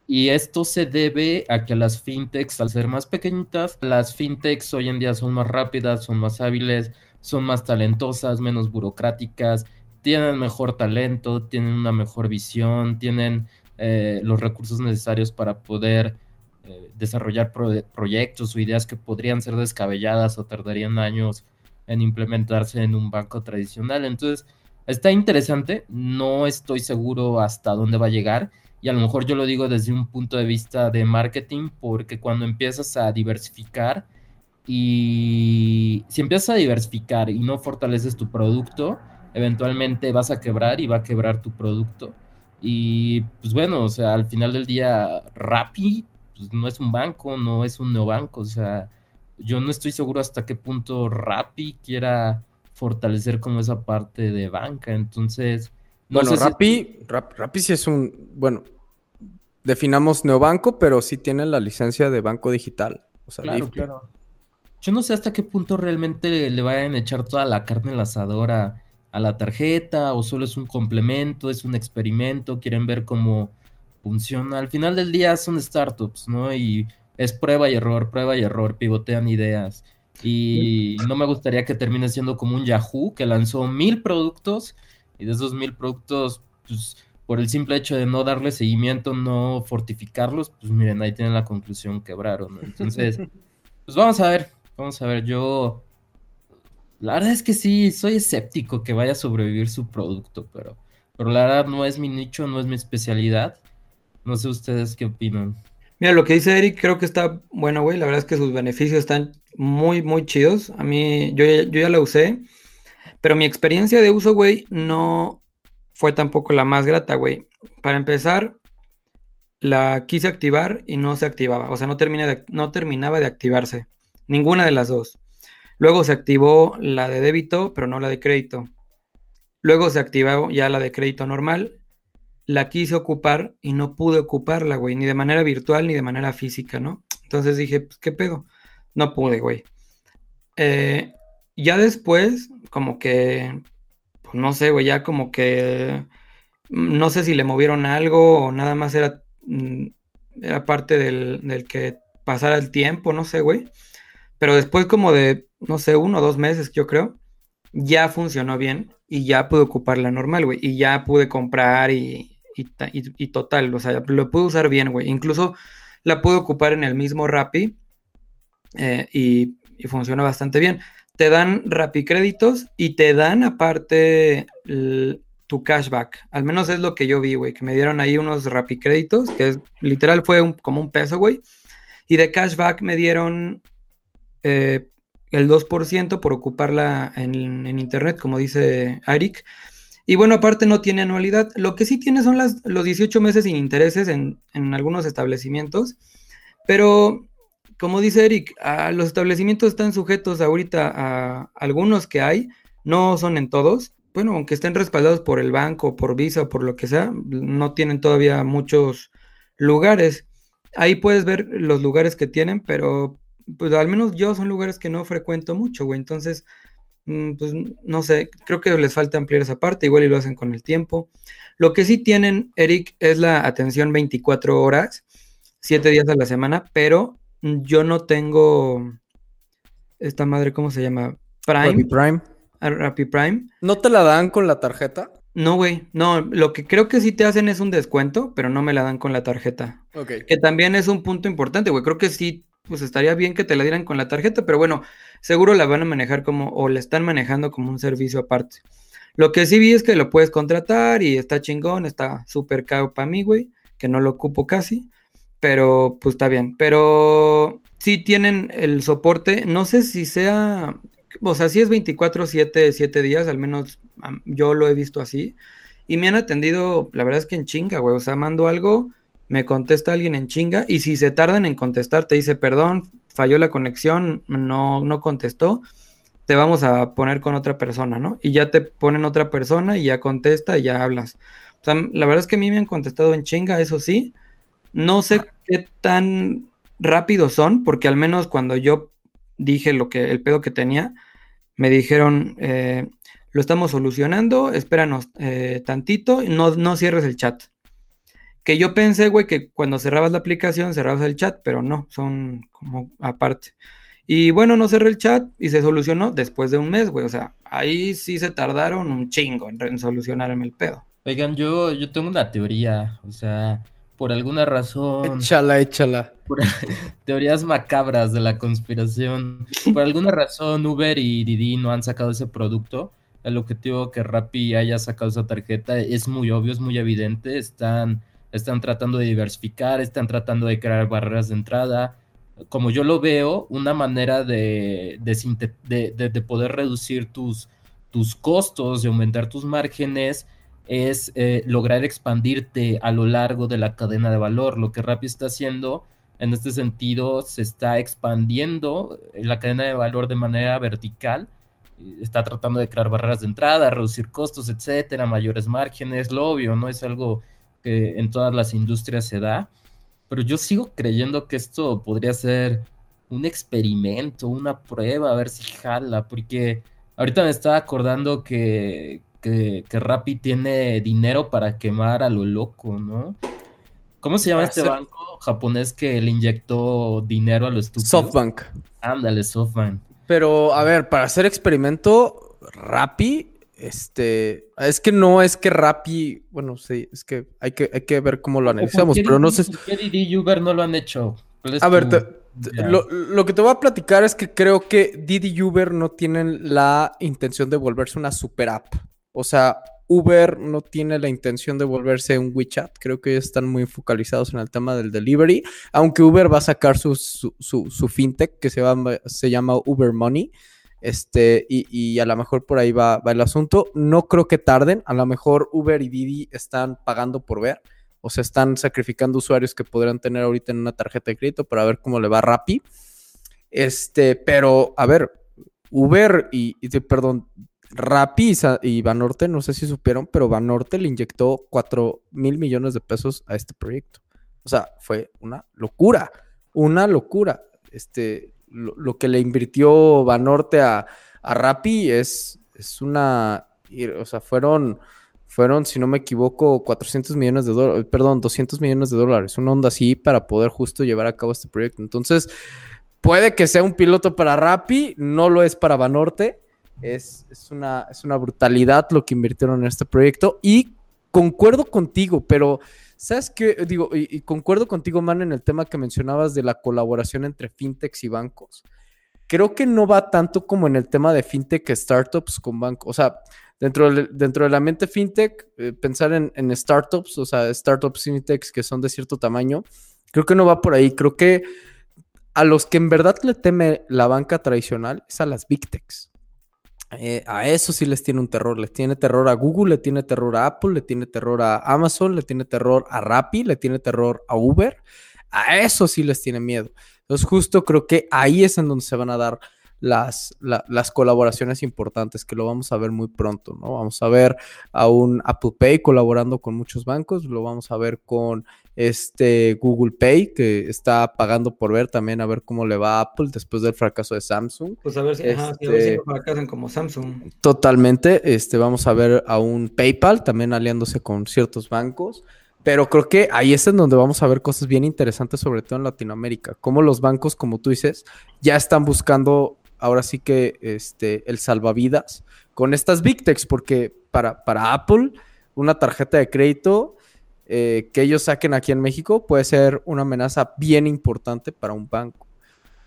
Y esto se debe a que las fintechs, al ser más pequeñitas, las fintechs hoy en día son más rápidas, son más hábiles, son más talentosas, menos burocráticas, tienen mejor talento, tienen una mejor visión, tienen eh, los recursos necesarios para poder eh, desarrollar proyectos o ideas que podrían ser descabelladas o tardarían años en implementarse en un banco tradicional. Entonces, está interesante, no estoy seguro hasta dónde va a llegar y a lo mejor yo lo digo desde un punto de vista de marketing porque cuando empiezas a diversificar y si empiezas a diversificar y no fortaleces tu producto, eventualmente vas a quebrar y va a quebrar tu producto. Y pues bueno, o sea, al final del día, Rappi pues, no es un banco, no es un neobanco, o sea, yo no estoy seguro hasta qué punto Rappi quiera fortalecer como esa parte de banca, entonces... No bueno, Rappi, Rappi sí es un, bueno, definamos neobanco, pero sí tiene la licencia de banco digital. O sea, claro, claro. Yo no sé hasta qué punto realmente le vayan a echar toda la carne en la asadora a la tarjeta o solo es un complemento, es un experimento, quieren ver cómo funciona. Al final del día son startups, ¿no? Y es prueba y error, prueba y error, pivotean ideas. Y no me gustaría que termine siendo como un Yahoo que lanzó mil productos y de esos mil productos, pues por el simple hecho de no darle seguimiento, no fortificarlos, pues miren, ahí tienen la conclusión, quebraron. Entonces, [laughs] pues vamos a ver, vamos a ver, yo la verdad es que sí, soy escéptico que vaya a sobrevivir su producto, pero, pero la verdad no es mi nicho, no es mi especialidad. No sé ustedes qué opinan. Mira, lo que dice Eric creo que está bueno, güey. La verdad es que sus beneficios están muy, muy chidos. A mí, yo, yo ya la usé, pero mi experiencia de uso, güey, no fue tampoco la más grata, güey. Para empezar, la quise activar y no se activaba. O sea, no, no terminaba de activarse. Ninguna de las dos. Luego se activó la de débito, pero no la de crédito. Luego se activó ya la de crédito normal. La quise ocupar y no pude ocuparla, güey, ni de manera virtual ni de manera física, ¿no? Entonces dije, pues, ¿qué pedo? No pude, güey. Eh, ya después, como que, pues no sé, güey, ya como que, mm, no sé si le movieron algo o nada más era, mm, era parte del, del que pasara el tiempo, no sé, güey. Pero después como de, no sé, uno o dos meses, yo creo, ya funcionó bien y ya pude ocuparla normal, güey. Y ya pude comprar y, y, total, o sea, lo pude usar bien, güey. Incluso la pude ocupar en el mismo Rappi eh, y, y funciona bastante bien. Te dan Rappi créditos y te dan aparte tu cashback. Al menos es lo que yo vi, güey, que me dieron ahí unos Rappi créditos, que es, literal fue como un peso, güey. Y de cashback me dieron eh, el 2% por ocuparla en, internet, como dice Eric. Y bueno, aparte no tiene anualidad. Lo que sí tiene son las, los 18 meses sin intereses en, algunos establecimientos. Pero, como dice Eric, los establecimientos están sujetos ahorita a algunos que hay, no son en todos. Bueno, aunque estén respaldados por el banco, por Visa o por lo que sea, no tienen todavía muchos lugares. Ahí puedes ver los lugares que tienen, pero pues al menos yo son lugares que no frecuento mucho, güey. Entonces, mm, pues no sé, creo que les falta ampliar esa parte, igual y lo hacen con el tiempo. Lo que sí tienen, Eric, es la atención 24 horas, 7 días a la semana, pero yo no tengo, esta madre, ¿cómo se llama? Rappi Prime. Prime. a Rappi Prime. ¿No te la dan con la tarjeta? No, güey. No, lo que creo que sí te hacen es un descuento, pero no me la dan con la tarjeta. Ok. Que también es un punto importante, güey. Creo que sí, pues estaría bien que te la dieran con la tarjeta, pero bueno, seguro la van a manejar como, o la están manejando como un servicio aparte. Lo que sí vi es que lo puedes contratar y está chingón, está súper caro para mí, güey, que no lo ocupo casi, pero pues está bien. Pero sí tienen el soporte, no sé si sea, o sea, sí es 24/7, 7 días, al menos yo lo he visto así. Y me han atendido, la verdad es que en chinga, güey. O sea, mando algo, me contesta alguien en chinga. Y si se tardan en contestar, te dice, perdón, falló la conexión, no, no contestó. Te vamos a poner con otra persona, ¿no? Y ya te ponen otra persona y ya contesta y ya hablas. O sea, la verdad es que a mí me han contestado en chinga, eso sí. No sé qué tan rápidos son, porque al menos cuando yo dije lo que, el pedo que tenía, me dijeron, eh, lo estamos solucionando, espéranos eh, tantito, y no, no cierres el chat. Que yo pensé, güey, que cuando cerrabas la aplicación cerrabas el chat, pero no, son como aparte. Y bueno, no cerré el chat y se solucionó después de un mes, güey. O sea, ahí sí se tardaron un chingo en, en solucionarme el pedo. Oigan, yo, yo tengo una teoría, o sea, por alguna razón, Échala, échala. por [laughs] teorías macabras de la conspiración, por alguna razón Uber y Didi no han sacado ese producto. El objetivo que Rappi haya sacado esa tarjeta es muy obvio, es muy evidente. Están, están tratando de diversificar, están tratando de crear barreras de entrada. Como yo lo veo, una manera de, de, de- de- de poder reducir tus, tus costos y aumentar tus márgenes es eh, lograr expandirte a lo largo de la cadena de valor. Lo que Rappi está haciendo en este sentido se está expandiendo la cadena de valor de manera vertical. Está tratando de crear barreras de entrada, reducir costos, etcétera, mayores márgenes. Lo obvio, no es algo que en todas las industrias se da. Pero yo sigo creyendo que esto podría ser un experimento, una prueba, a ver si jala, porque ahorita me estaba acordando que, que, que Rappi tiene dinero para quemar a lo loco, ¿no? ¿Cómo se llama Para este banco japonés que le inyectó dinero a lo estúpido? SoftBank. Ándale, SoftBank. Pero, a ver, para hacer experimento, Rappi, este, es que no es que Rappi, bueno, sí, es que hay que, hay que ver cómo lo analizamos, ¿Por qué pero no sé. ¿Por qué Didi y Uber no lo han hecho? ¿Cuál es A ver, te- te- lo, lo que te voy a platicar es que creo que Didi y Uber no tienen la intención de volverse una super app. O sea, Uber no tiene la intención de volverse un WeChat. Creo que ellos están muy focalizados en el tema del delivery. Aunque Uber va a sacar su, su, su- su fintech que se llama, se llama Uber Money. Este, y, y a lo mejor por ahí va, va el asunto. No creo que tarden. A lo mejor Uber y Didi están pagando por ver. O sea, están sacrificando usuarios que podrían tener ahorita en una tarjeta de crédito para ver cómo le va Rappi. Este, pero, a ver, Uber y, perdón, Rappi y Banorte, no sé si supieron, pero Banorte le inyectó 4 mil millones de pesos a este proyecto. O sea, fue una locura, una locura. Este, lo, que le invirtió Banorte a, a Rappi es, es una, o sea, fueron, fueron, si no me equivoco, 400 millones de dólares, perdón, 200 millones de dólares, una onda así para poder justo llevar a cabo este proyecto. Entonces, puede que sea un piloto para Rappi, no lo es para Banorte. Es, es, una, es una brutalidad lo que invirtieron en este proyecto y concuerdo contigo, pero ¿sabes qué? Digo, y, concuerdo contigo, man, en el tema que mencionabas de la colaboración entre fintechs y bancos. Creo que no va tanto como en el tema de fintech startups con bancos. O sea, dentro de, dentro de la mente fintech, eh, pensar en, en startups, o sea, startups fintechs que son de cierto tamaño, creo que no va por ahí. Creo que a los que en verdad le teme la banca tradicional es a las big techs. Eh, a eso sí les tiene un terror. Les tiene terror a Google, le tiene terror a Apple, le tiene terror a Amazon, le tiene terror a Rappi, le tiene terror a Uber. A eso sí les tiene miedo. Entonces, justo creo que ahí es en donde se van a dar las, la- las colaboraciones importantes, que lo vamos a ver muy pronto, ¿no? Vamos a ver a un Apple Pay colaborando con muchos bancos, lo vamos a ver con este Google Pay, que está pagando por ver también a ver cómo le va a Apple después del fracaso de Samsung. Pues a ver si, ajá, a ver si Este- fracasan como Samsung. Totalmente, este, vamos a ver a un PayPal también aliándose con ciertos bancos, pero creo que ahí es en donde vamos a ver cosas bien interesantes, sobre todo en Latinoamérica, como los bancos, como tú dices, ya están buscando ahora sí que este, el salvavidas con estas Big Techs, porque para, para Apple, una tarjeta de crédito eh, que ellos saquen aquí en México puede ser una amenaza bien importante para un banco.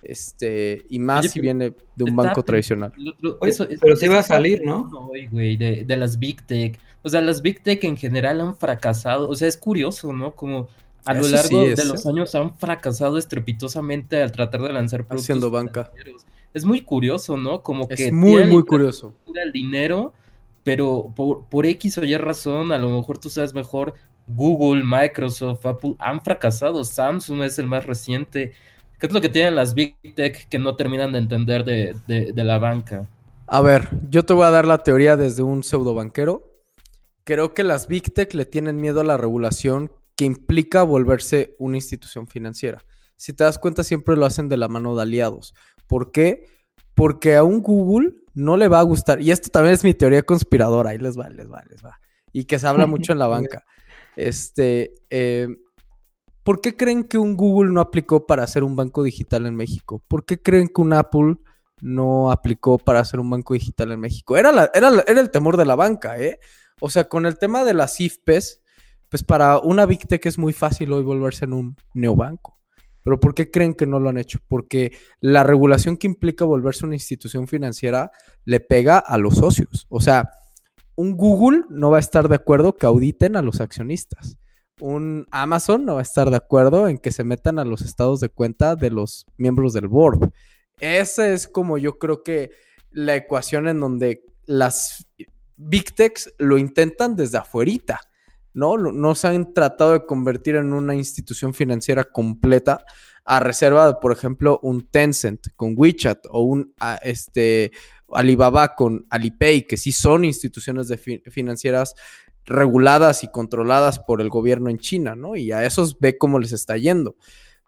Este, y más Oye, si viene de un banco tradicional. Lo- lo- Oye, eso- eso- pero sí va a salir, ¿no? hablando hoy, güey, de, de las Big Tech. O sea, las Big Tech en general han fracasado. O sea, es curioso, ¿no? Como a lo Eso largo sí es, de ¿eh? los años han fracasado estrepitosamente al tratar de lanzar productos Haciendo banca. financieros. Es muy curioso, ¿no? Como que Es muy, muy curioso. el dinero, pero por, por X o Y razón, a lo mejor tú sabes mejor, Google, Microsoft, Apple han fracasado. Samsung es el más reciente. ¿Qué es lo que tienen las Big Tech que no terminan de entender de, de- de la banca? A ver, yo te voy a dar la teoría desde un pseudo banquero. Creo que las Big Tech le tienen miedo a la regulación que implica volverse una institución financiera. Si te das cuenta, siempre lo hacen de la mano de aliados. ¿Por qué? Porque a un Google no le va a gustar. Y esto también es mi teoría conspiradora. Ahí les va, les va, les va. Y que se habla [laughs] mucho en la banca. Este, eh, ¿por qué creen que un Google no aplicó para hacer un banco digital en México? ¿Por qué creen que un Apple no aplicó para hacer un banco digital en México? Era, la- era, la- era el temor de la banca, ¿eh? O sea, con el tema de las IFPES, pues para una Big Tech es muy fácil hoy volverse en un neobanco. Pero ¿por qué creen que no lo han hecho? Porque la regulación que implica volverse una institución financiera le pega a los socios. O sea, un Google no va a estar de acuerdo que auditen a los accionistas. Un Amazon no va a estar de acuerdo en que se metan a los estados de cuenta de los miembros del board. Esa es como yo creo que la ecuación en donde las Big Techs lo intentan desde afuerita, ¿no? No se han tratado de convertir en una institución financiera completa a reserva por ejemplo, un Tencent con WeChat o un ah, este, Alibaba con Alipay, que sí son instituciones de fi- financieras reguladas y controladas por el gobierno en China, ¿no? Y a esos ve cómo les está yendo.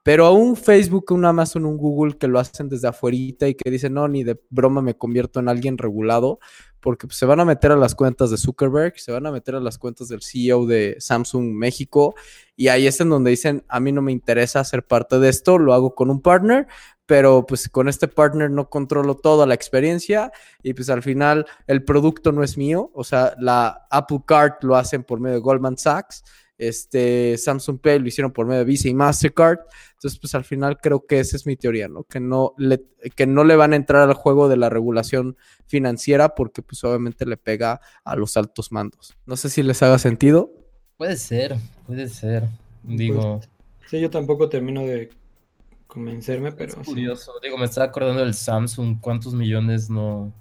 Pero a un Facebook, un Amazon, un Google que lo hacen desde afuerita y que dicen, no, ni de broma me convierto en alguien regulado, porque se van a meter a las cuentas de Zuckerberg, se van a meter a las cuentas del CEO de Samsung México, y ahí es en donde dicen, a mí no me interesa ser parte de esto, lo hago con un partner, pero pues con este partner no controlo toda la experiencia y pues al final el producto no es mío, o sea, la Apple Card lo hacen por medio de Goldman Sachs, este Samsung Pay lo hicieron por medio de Visa y Mastercard, entonces pues al final creo que esa es mi teoría, ¿no? Que no le, que no le van a entrar al juego de la regulación financiera porque pues obviamente le pega a los altos mandos. No sé si les haga sentido. Puede ser, puede ser. Digo, Sí, yo tampoco termino de convencerme, pero es sí. curioso. Digo, me estaba acordando del Samsung. ¿Cuántos millones no,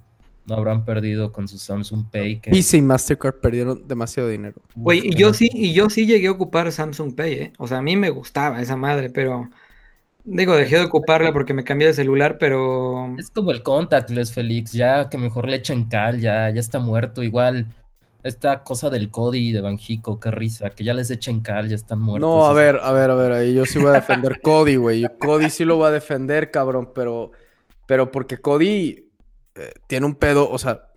no habrán perdido con su Samsung Pay? Que, Visa y Mastercard perdieron demasiado dinero. Oye, y yo sí, y yo sí llegué a ocupar Samsung Pay, ¿eh? O sea, a mí me gustaba esa madre, pero digo, dejé de ocuparla porque me cambié de celular, pero Es como el contactless, Félix. Ya que mejor le echen cal, ya, ya está muerto. Igual, esta cosa del Cody de Banjico, qué risa. Que ya les echen cal, ya están muertos. No, a ver, a ver, a ver, ahí yo sí voy a defender Cody, güey. Cody sí lo va a defender, cabrón, pero, pero porque Cody eh, tiene un pedo, o sea,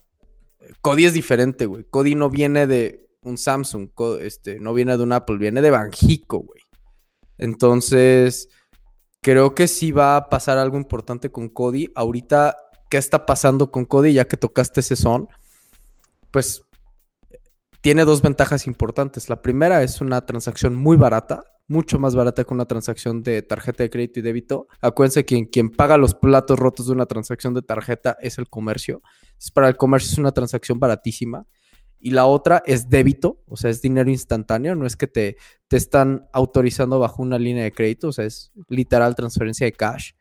Cody es diferente, güey. Cody no viene de un Samsung, este, no viene de un Apple, viene de Banjico, güey. Entonces, creo que sí va a pasar algo importante con Cody. Ahorita, ¿qué está pasando con Cody? Ya que tocaste ese son, pues tiene dos ventajas importantes. La primera es una transacción muy barata, mucho más barata que una transacción de tarjeta de crédito y débito. Acuérdense que quien paga los platos rotos de una transacción de tarjeta es el comercio. Entonces, para el comercio es una transacción baratísima. Y la otra es débito, o sea, es dinero instantáneo, no es que te, te están autorizando bajo una línea de crédito, o sea, es literal transferencia de cash.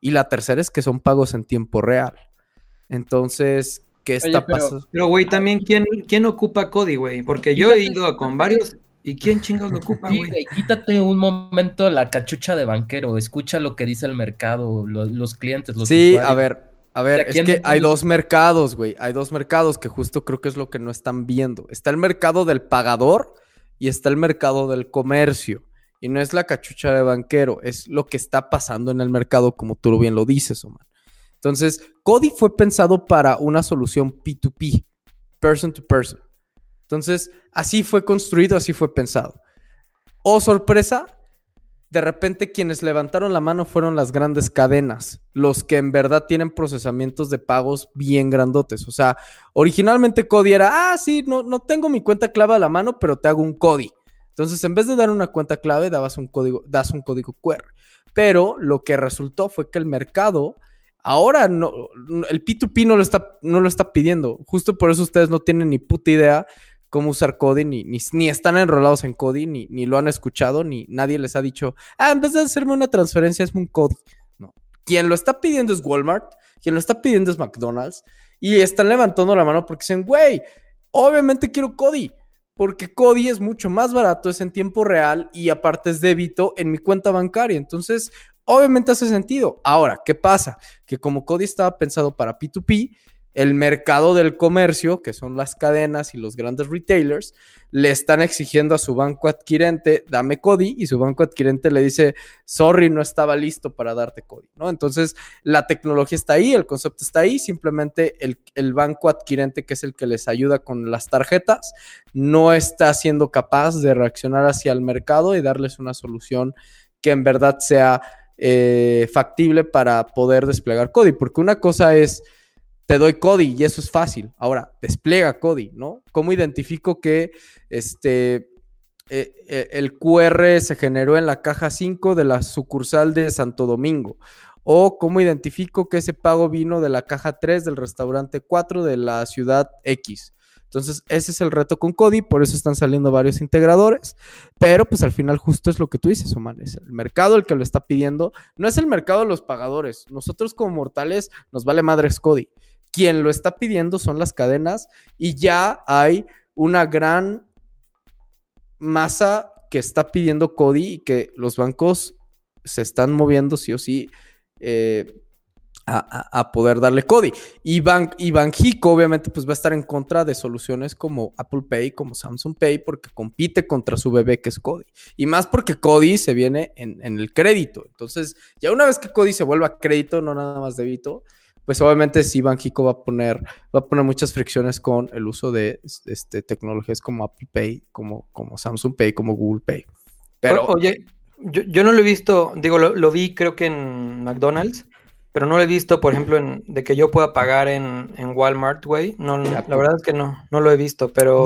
Y la tercera es que son pagos en tiempo real. Entonces, ¿qué está pero- pasando? Pero, güey, también, ¿quién, quién ocupa Cody, güey? Porque yo he ido con varios y ¿quién chingados lo [laughs] ocupa, güey? quítate un momento la cachucha de banquero, escucha lo que dice el mercado, lo- los clientes, los Sí, usuarios. a ver, a ver, ¿Y a es que hay dos mercados, güey. Hay dos mercados que justo creo que es lo que no están viendo. Está el mercado del pagador y está el mercado del comercio. Y no es la cachucha de banquero, es lo que está pasando en el mercado, como tú bien lo dices, Omar. Entonces, Cody fue pensado para una solución P2P, person to person. Entonces, así fue construido, así fue pensado. Oh, sorpresa, de repente quienes levantaron la mano fueron las grandes cadenas, los que en verdad tienen procesamientos de pagos bien grandotes. O sea, originalmente Cody era, ah, sí, no, no tengo mi cuenta clave a la mano, pero te hago un Cody. Entonces, en vez de dar una cuenta clave, dabas un código, das un código QR. Pero lo que resultó fue que el mercado ahora no, el P2P no lo está, no lo está pidiendo. Justo por eso ustedes no tienen ni puta idea cómo usar Cody, ni, ni, están enrolados en Cody, ni, ni, lo han escuchado, ni nadie les ha dicho, ah, en vez de hacerme una transferencia, es un Cody. No. Quien lo está pidiendo es Walmart, quien lo está pidiendo es McDonald's, y están levantando la mano porque dicen, güey, obviamente quiero Cody, porque Cody es mucho más barato, es en tiempo real y aparte es débito en mi cuenta bancaria. Entonces, obviamente hace sentido. Ahora, ¿qué pasa? Que como Cody estaba pensado para P2P, el mercado del comercio, que son las cadenas y los grandes retailers, le están exigiendo a su banco adquirente, dame Cody, y su banco adquirente le dice, sorry, no estaba listo para darte Cody, ¿no? Entonces, la tecnología está ahí, el concepto está ahí, simplemente el, el banco adquirente, que es el que les ayuda con las tarjetas, no está siendo capaz de reaccionar hacia el mercado y darles una solución que en verdad sea eh, factible para poder desplegar Cody, porque una cosa es te doy Cody y eso es fácil. Ahora, despliega Cody, ¿no? ¿Cómo identifico que este, eh, eh, el QR se generó en la caja 5 de la sucursal de Santo Domingo? ¿O cómo identifico que ese pago vino de la caja 3 del restaurante 4 de la ciudad X? Entonces, ese es el reto con Cody, por eso están saliendo varios integradores, pero pues al final justo es lo que tú dices, Oman, es el mercado el que lo está pidiendo, no es el mercado de los pagadores, nosotros como mortales nos vale madres Cody, quien lo está pidiendo son las cadenas y ya hay una gran masa que está pidiendo Cody y que los bancos se están moviendo sí o sí eh, a, poder darle Cody. Y, Ban y Banjico obviamente pues va a estar en contra de soluciones como Apple Pay, como Samsung Pay, porque compite contra su bebé que es Cody. Y más porque Cody se viene en, en el crédito. Entonces, ya una vez que Cody se vuelva crédito, no nada más débito, pues obviamente sí Banjico va a poner, va a poner muchas fricciones con el uso de este, tecnologías como Apple Pay, como, como Samsung Pay, como Google Pay. Pero, oye, yo, no lo he visto, digo, lo, vi creo que en McDonald's, pero no lo he visto, por ejemplo, en, de que yo pueda pagar en, Walmart, güey. No, la verdad es que no, no lo he visto, pero...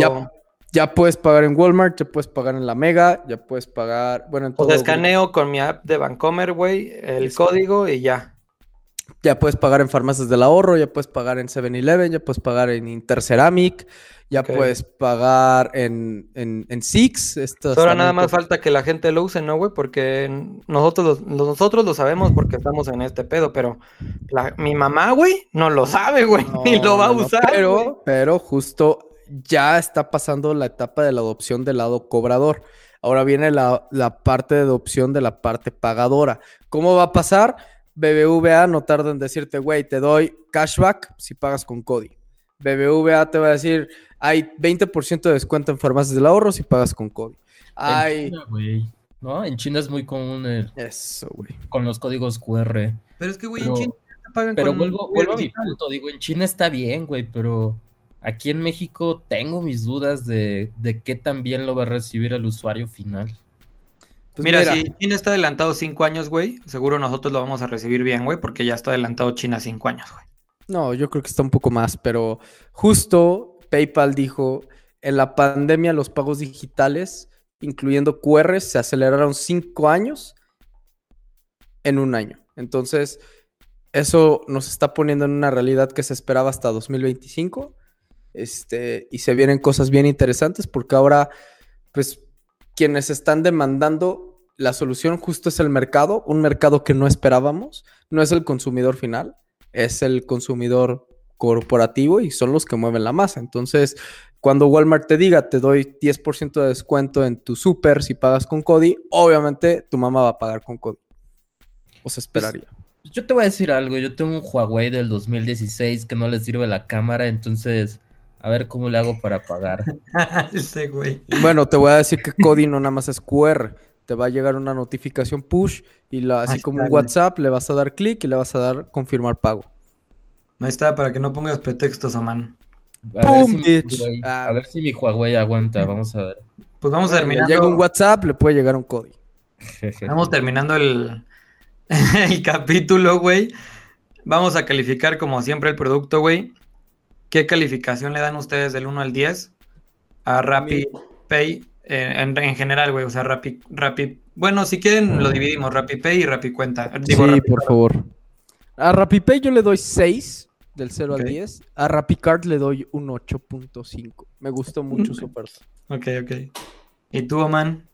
Ya, puedes pagar en Walmart, ya puedes pagar en la Mega, ya puedes pagar, bueno, en todo... O sea, escaneo con mi app de Vancomer, güey, el código y ya. Ya puedes pagar en farmacias del ahorro, ya puedes pagar en 7-Eleven, ya puedes pagar en Interceramic, ya puedes pagar en, en, Six. Ahora nada más falta que la gente lo use, ¿no, güey? Porque nosotros, nosotros lo sabemos porque estamos en este pedo, pero mi mamá, güey, no lo sabe, güey, [laughs] ni lo va a usar. pero, pero justo ya está pasando la etapa de la adopción del lado cobrador. Ahora viene la, la parte de adopción de la parte pagadora. ¿Cómo va a pasar? BBVA no tarda en decirte, güey, te doy cashback si pagas con Cody. BBVA te va a decir, hay 20% de descuento en farmacias del ahorro si pagas con Cody. Hay... En China, güey. ¿No? En China es muy común Eso, güey. Con los códigos QR. Pero es que, güey, en China pagan Pero vuelvo, vuelvo a mi punto. Digo, en China está bien, güey, pero aquí en México tengo mis dudas de, de qué tan bien lo va a recibir el usuario final. Pues mira, si China está adelantado cinco años, güey, seguro nosotros lo vamos a recibir bien, güey, porque ya está adelantado China cinco años, güey. No, yo creo que está un poco más, pero justo PayPal dijo, en la pandemia los pagos digitales, incluyendo QR, se aceleraron cinco años en un año. Entonces, eso nos está poniendo en una realidad que se esperaba hasta 2025. Este, y se vienen cosas bien interesantes porque ahora, pues quienes están demandando la solución justo es el mercado, un mercado que no esperábamos, no es el consumidor final, es el consumidor corporativo y son los que mueven la masa. Entonces, cuando Walmart te diga, te doy 10% de descuento en tu super si pagas con Cody, obviamente tu mamá va a pagar con Cody. O se esperaría. Pues, yo te voy a decir algo, yo tengo un Huawei del 2016 que no le sirve la cámara, entonces a ver cómo le hago para pagar. [laughs] Ese güey. Bueno, te voy a decir que Cody no nada más es QR. Te va a llegar una notificación push y la, así como un WhatsApp le vas a dar clic y le vas a dar confirmar pago. Ahí está, para que no pongas pretextos, Aman. A, ver, si a ver si mi Huawei aguanta, vamos a ver. Pues vamos a terminar. Llega un WhatsApp, le puede llegar un Cody. [laughs] Estamos terminando el, [laughs] el capítulo, güey. Vamos a calificar como siempre el producto, güey. ¿Qué calificación le dan ustedes del 1 al 10 a Rappi Pay eh, en, en general, güey? O sea, Rappi, Rappi. Bueno, si quieren lo dividimos, Rappi Pay y Rappi Cuenta. Digo, sí, Rappi por favor. A RappiPay yo le doy 6 del 0 Ok. al 10. A RappiCard le doy un 8.5. Me gustó mucho su oferta. Ok, ok. ¿Y tú, Oman?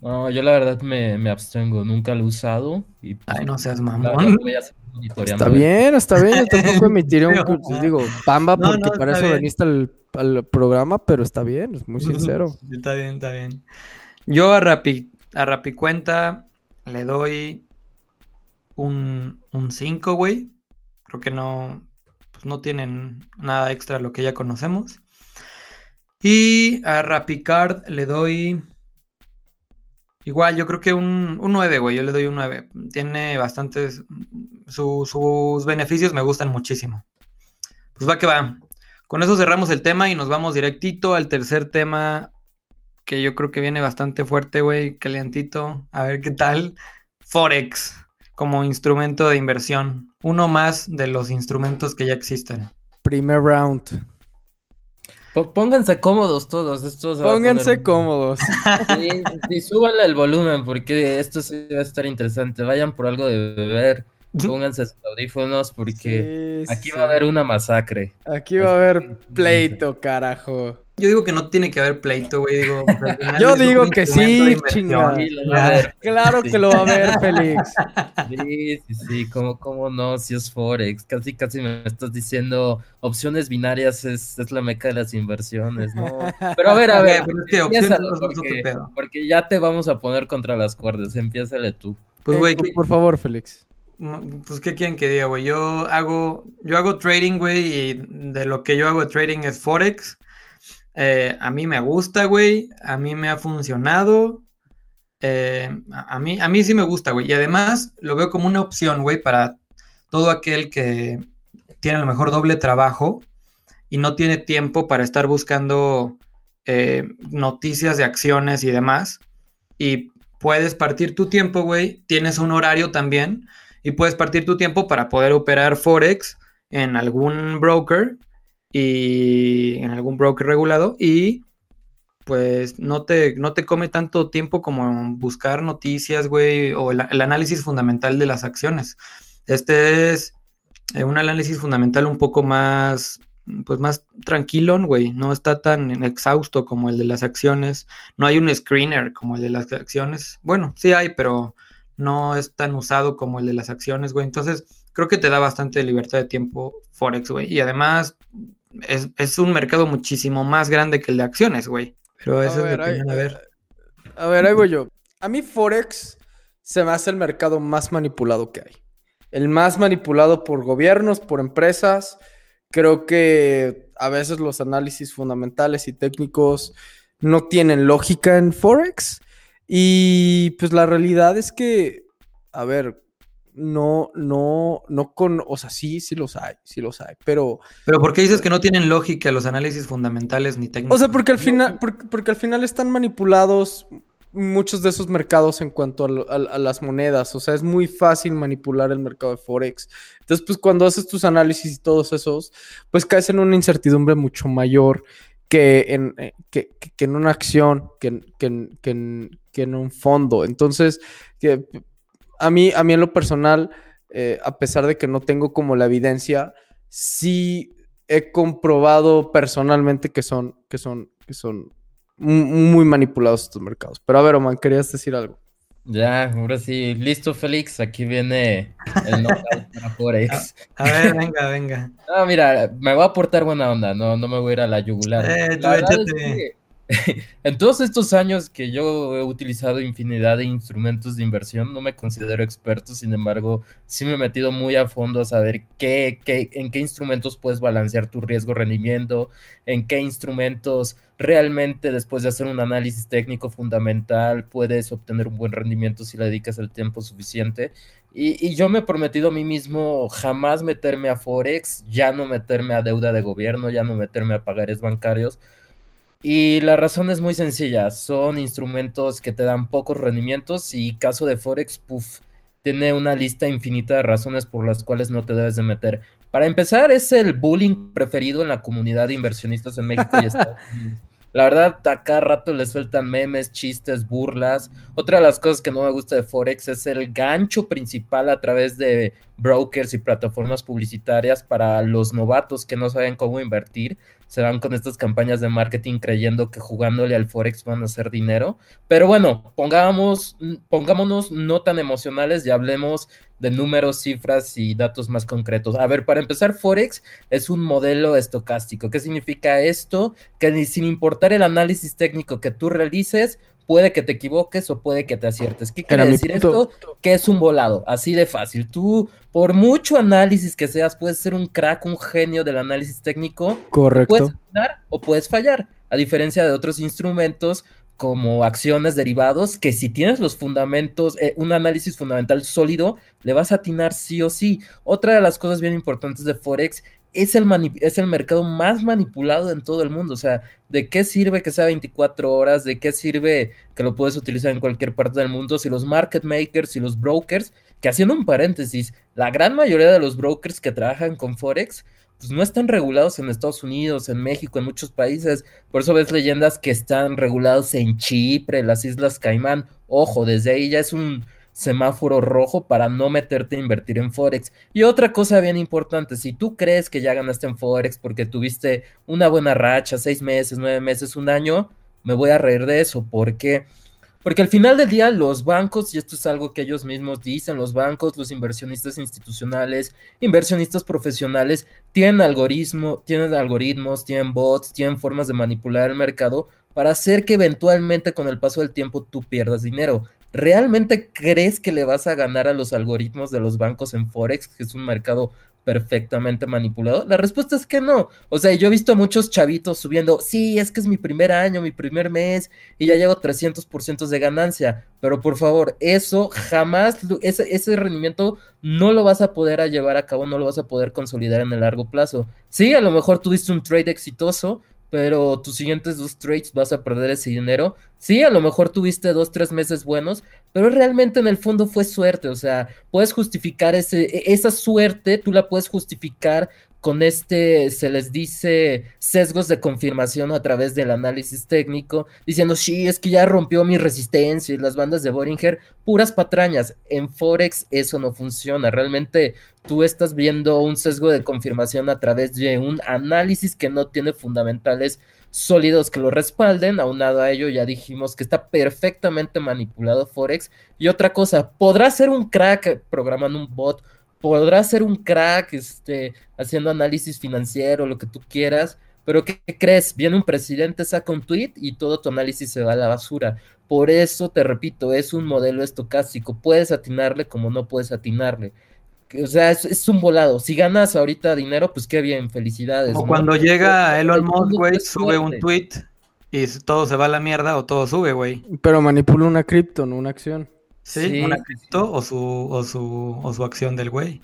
No, yo la verdad me, me abstengo, nunca lo he usado y pues, Ay, no seas la verdad mamón. voy a monitoreando. Está bien, está bien. Yo tampoco [laughs] emitiré un. Pues, digo, pamba, No, porque no, para eso bien. veniste al, al programa, pero está bien, es muy sincero. [laughs] Está bien, está bien. Yo a Rappi, a Rappi Cuenta le doy un, un 5, güey. Creo que no, pues no tienen nada extra de lo que ya conocemos. Y a Rappi Card le doy igual, yo creo que un, un 9, güey. Yo le doy un 9. Tiene bastantes, su- sus beneficios me gustan muchísimo. Pues va que va. Con eso cerramos el tema y nos vamos directito al tercer tema que yo creo que viene bastante fuerte, güey, calientito. A ver qué tal. Forex como instrumento de inversión. Uno más de los instrumentos que ya existen. Primer round. Pónganse cómodos todos, esto se va a Pónganse poner- cómodos. Sí, sí, súbanle el volumen porque esto sí va a estar interesante. Vayan por algo de beber, pónganse sus audífonos porque Sí, aquí sí. va a haber una masacre. Aquí va a haber pleito, carajo. Yo digo que no tiene que haber pleito, güey. Digo, [laughs] Yo digo que sí, de inversión. chinga. Sí, lo va a haber. Claro Sí. que lo va a ver, [laughs] Félix. Sí, sí, sí, cómo, cómo no, si es Forex, casi casi me estás diciendo opciones binarias es, es la meca de las inversiones, ¿no? Pero a ver, a ver, pero es que porque, pedo. porque ya te vamos a poner contra las cuerdas, empiézale tú. Pues, güey, por- ¿qué- por favor, Félix. Pues, ¿qué quieren que diga, güey? Yo hago, yo hago trading, güey, y de lo que yo hago de trading es Forex. Eh, a mí me gusta, güey. A mí me ha funcionado. Eh, a, mí, a mí sí me gusta, güey. Y además lo veo como una opción, güey, para todo aquel que tiene a lo mejor doble trabajo y no tiene tiempo para estar buscando eh, noticias de acciones y demás. Y puedes partir tu tiempo, güey. Tienes un horario también y puedes partir tu tiempo para poder operar Forex en algún broker y en algún broker regulado y pues no te, no te come tanto tiempo como buscar noticias, güey, o el, análisis fundamental de las acciones. Este es eh, un análisis fundamental un poco más, pues más tranquilo, güey, no está tan exhausto como el de las acciones, no hay un screener como el de las acciones, bueno, sí hay, pero no es tan usado como el de las acciones, güey, entonces creo que te da bastante libertad de tiempo Forex, güey, y además es, es un mercado muchísimo más grande que el de acciones, güey, pero A eso es ver, mi a ver. A ver, ahí voy yo. A mí Forex se me hace el mercado más manipulado que hay. El más manipulado por gobiernos, por empresas. Creo que a veces los análisis fundamentales y técnicos no tienen lógica en Forex. Y pues la realidad es que, a ver, no, no, no con, o sea, sí, sí los hay, sí los hay, pero Pero ¿por qué dices que no tienen lógica los análisis fundamentales ni técnicos? O sea, porque al final, porque, porque al final están manipulados muchos de esos mercados en cuanto a, lo- a- a las monedas. O sea, es muy fácil manipular el mercado de Forex. Entonces, pues cuando haces tus análisis y todos esos, pues caes en una incertidumbre mucho mayor que en, eh, que, que- que en una acción, que, que, en- que en, que en un fondo. Entonces, que a mí, a mí en lo personal, eh, a pesar de que no tengo como la evidencia, sí he comprobado personalmente que son, que son, que son mu- muy manipulados estos mercados. Pero a ver, Oman, querías decir algo. Ya, ahora sí, listo Félix, aquí viene el [laughs] knockout para Forex. A ver, venga, venga. No, mira, me voy a portar buena onda, no, no me voy a ir a la yugular. Eh, tú échate. [laughs] en todos estos años que yo he utilizado infinidad de instrumentos de inversión, no me considero experto, sin embargo, sí me he metido muy a fondo a saber qué, qué- en qué instrumentos puedes balancear tu riesgo-rendimiento, en qué instrumentos realmente después de hacer un análisis técnico fundamental puedes obtener un buen rendimiento si le dedicas el tiempo suficiente. Y, y yo me he prometido a mí mismo jamás meterme a Forex, ya no meterme a deuda de gobierno, ya no meterme a pagares bancarios, Y la razón es muy sencilla, son instrumentos que te dan pocos rendimientos y caso de Forex, puff, tiene una lista infinita de razones por las cuales no te debes de meter. Para empezar, es el bullying preferido en la comunidad de inversionistas en México y Estados [laughs] Unidos. La verdad, a cada rato le sueltan memes, chistes, burlas. Otra de las cosas que no me gusta de Forex es el gancho principal a través de brokers y plataformas publicitarias para los novatos que no saben cómo invertir. Se van con estas campañas de marketing creyendo que jugándole al Forex van a hacer dinero. Pero bueno, pongamos, pongámonos no tan emocionales y hablemos de números, cifras y datos más concretos. A ver, para empezar, Forex es un modelo estocástico. ¿Qué significa esto? Que sin importar el análisis técnico que tú realices, puede que te equivoques o puede que te aciertes. ¿Qué quiere decir esto? Que es un volado, así de fácil. Tú, por mucho análisis que seas, puedes ser un crack, un genio del análisis técnico. Correcto. Puedes ganar o puedes fallar, a diferencia de otros instrumentos como acciones derivados, que si tienes los fundamentos, eh, un análisis fundamental sólido, le vas a atinar sí o sí. Otra de las cosas bien importantes de Forex es el, es el mercado más manipulado en todo el mundo. O sea, ¿de qué sirve que sea 24 horas? ¿De qué sirve que lo puedes utilizar en cualquier parte del mundo? Si los market makers y los brokers, que haciendo un paréntesis, la gran mayoría de los brokers que trabajan con Forex, pues no están regulados en Estados Unidos, en México, en muchos países. Por eso ves leyendas que están regulados en Chipre, las Islas Caimán. Ojo, desde ahí ya es un semáforo rojo para no meterte a invertir en Forex. Y otra cosa bien importante, si tú crees que ya ganaste en Forex porque tuviste una buena racha, seis meses, nueve meses, un año, me voy a reír de eso. porque Porque al final del día los bancos, y esto es algo que ellos mismos dicen, los bancos, los inversionistas institucionales, inversionistas profesionales, tienen algoritmo, tienen algoritmos, tienen bots, tienen formas de manipular el mercado para hacer que eventualmente con el paso del tiempo tú pierdas dinero. ¿Realmente crees que le vas a ganar a los algoritmos de los bancos en Forex, que es un mercado perfectamente manipulado? La respuesta es que no. O sea, yo he visto muchos chavitos subiendo, sí, es que es mi primer año, mi primer mes, y ya llevo 300% de ganancia. Pero por favor, eso jamás, ese, rendimiento no lo vas a poder llevar a cabo, no lo vas a poder consolidar en el largo plazo. Sí, a lo mejor tuviste un trade exitoso, pero tus siguientes dos trades vas a perder ese dinero. Sí, a lo mejor tuviste dos, tres meses buenos, pero realmente en el fondo fue suerte, o sea, puedes justificar ese, e, esa suerte, tú la puedes justificar con este, se les dice, sesgos de confirmación a través del análisis técnico, diciendo, sí, es que ya rompió mi resistencia y las bandas de Boringer, puras patrañas. En Forex eso no funciona. Realmente tú estás viendo un sesgo de confirmación a través de un análisis que no tiene fundamentales sólidos que lo respalden. Aunado a ello, ya dijimos que está perfectamente manipulado Forex. Y otra cosa, podrá ser un crack programando un bot podrás ser un crack este, haciendo análisis financiero, lo que tú quieras, pero ¿qué crees? Viene un presidente, saca un tweet y todo tu análisis se va a la basura. Por eso te repito, es un modelo estocástico. Puedes atinarle como no puedes atinarle. O sea, es, un volado. Si ganas ahorita dinero, pues qué bien, felicidades. O cuando llega Elon Musk, güey, sube un tweet y todo se va a la mierda o todo sube, güey. Pero manipula una cripto, no una acción. Sí, una cripto o su, o, su, o su acción del güey.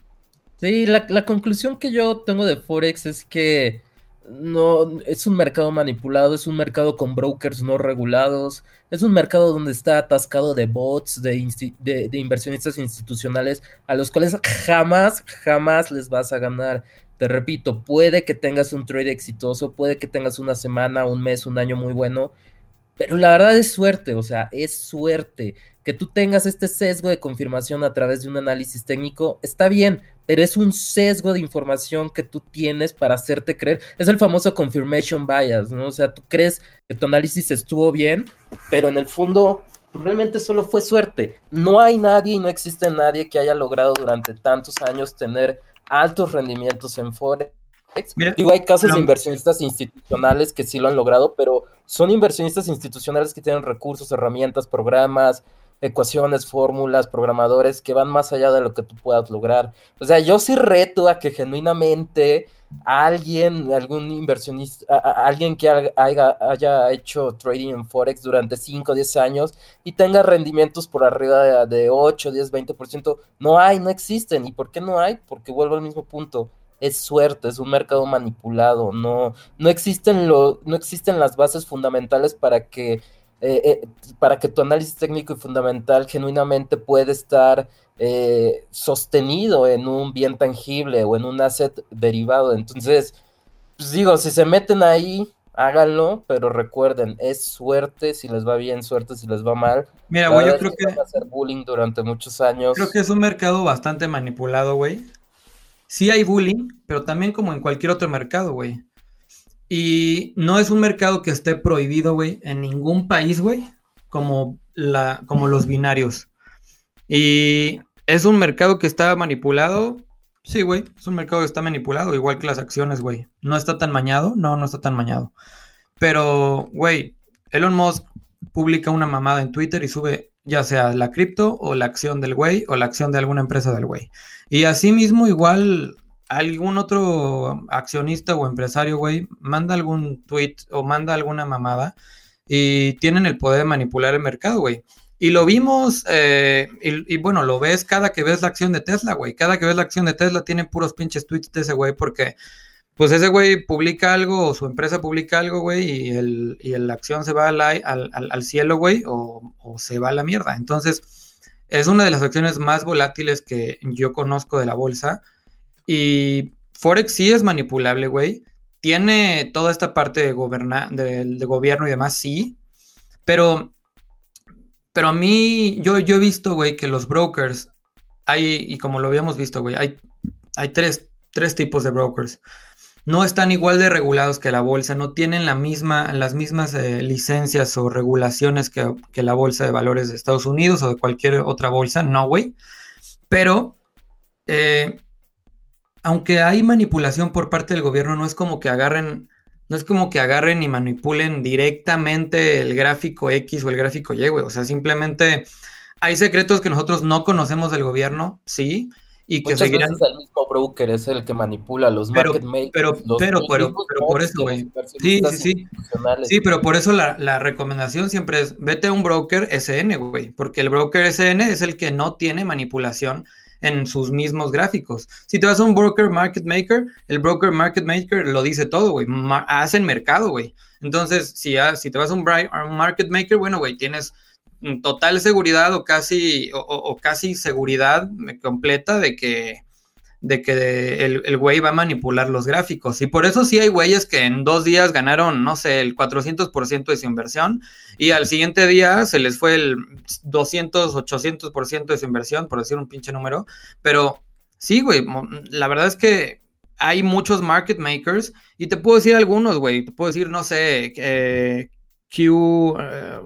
Sí, la, la, conclusión que yo tengo de Forex es que no es un mercado manipulado, es un mercado con brokers no regulados, es un mercado donde está atascado de bots, de, de, de inversionistas institucionales a los cuales jamás, jamás les vas a ganar. Te repito, puede que tengas un trade exitoso, puede que tengas una semana, un mes, un año muy bueno, pero la verdad es suerte, o sea, es suerte. Que tú tengas este sesgo de confirmación a través de un análisis técnico, está bien, pero es un sesgo de información que tú tienes para hacerte creer. Es el famoso confirmation bias, ¿no? O sea, tú crees que tu análisis estuvo bien, pero en el fondo realmente solo fue suerte. No hay nadie y no existe nadie que haya logrado durante tantos años tener altos rendimientos en Forex Digo, hay casos de inversionistas institucionales que sí lo han logrado, pero son inversionistas institucionales que tienen recursos, herramientas, programas, ecuaciones, fórmulas, programadores que van más allá de lo que tú puedas lograr. O sea, yo sí reto a que genuinamente alguien, algún inversionista, alguien que haya, haya, hecho trading en Forex durante 5 o 10 años y tenga rendimientos por arriba de, de 8, 10, 20%, no hay, no existen. ¿Y por qué no hay? Porque vuelvo al mismo punto es suerte, es un mercado manipulado, no, no, existen, lo, no existen las bases fundamentales para que, eh, eh, para que tu análisis técnico y fundamental genuinamente pueda estar eh, sostenido en un bien tangible o en un asset derivado. Entonces, pues digo, si se meten ahí, háganlo, pero recuerden, es suerte si les va bien, suerte si les va mal. Mira, güey, yo creo que... Van a hacer bullying durante muchos años. Creo que es un mercado bastante manipulado, güey. Sí hay bullying, pero también como en cualquier otro mercado, güey. Y no es un mercado que esté prohibido, güey, en ningún país, güey, como, la, como los binarios. Y es un mercado que está manipulado. Sí, güey, es un mercado que está manipulado, igual que las acciones, güey. No está tan mañado, no, no está tan mañado. Pero, güey, Elon Musk publica una mamada en Twitter y sube ya sea la cripto o la acción del güey o la acción de alguna empresa del güey. Y asimismo, igual algún otro accionista o empresario, güey, manda algún tweet o manda alguna mamada y tienen el poder de manipular el mercado, güey. Y lo vimos, eh, y, bueno, lo ves cada que ves la acción de Tesla, güey. Cada que ves la acción de Tesla tiene puros pinches tweets de ese güey porque pues ese güey publica algo o su empresa publica algo, güey, y, el, y la acción se va al, al, al cielo, güey, o, o, se va a la mierda. Entonces, es una de las acciones más volátiles que yo conozco de la bolsa. Y Forex sí es manipulable, güey. Tiene toda esta parte de, gobernar, de, gobierno y demás, sí. Pero, pero a mí, yo, yo he visto, güey, que los brokers, hay, y como lo habíamos visto, güey, hay, hay tres, tres tipos de brokers no están igual de regulados que la bolsa, no tienen la misma, las mismas eh, licencias o regulaciones que, la bolsa de valores de Estados Unidos o de cualquier otra bolsa, no, güey. Pero, eh, aunque hay manipulación por parte del gobierno, no es como que agarren, no es como que agarren y manipulen directamente el gráfico X o el gráfico Y, güey. O sea, simplemente hay secretos que nosotros no conocemos del gobierno, sí, y que seguirán... el mismo broker es el que manipula los pero, market makers. Pero, pero, pero, pero por eso, güey. Sí, sí, sí. Sí, pero por eso la, la, recomendación siempre es, vete a un broker SN, güey, porque el broker SN es el que no tiene manipulación en sus mismos gráficos. Si te vas a un broker market maker, el broker market maker lo dice todo, güey. hacen mercado, güey. Entonces, si, si te vas a un, un market maker, bueno, güey, tienes total seguridad o casi, o, casi seguridad completa de que, de que el, güey va a manipular los gráficos. Y por eso sí hay güeyes que en dos días ganaron, no sé, el 400% de su inversión y al siguiente día se les fue el 200, 800% de su inversión, por decir un pinche número. Pero sí, güey, la verdad es que hay muchos market makers y te puedo decir algunos, güey. Te puedo decir, no sé, eh, Q... Eh,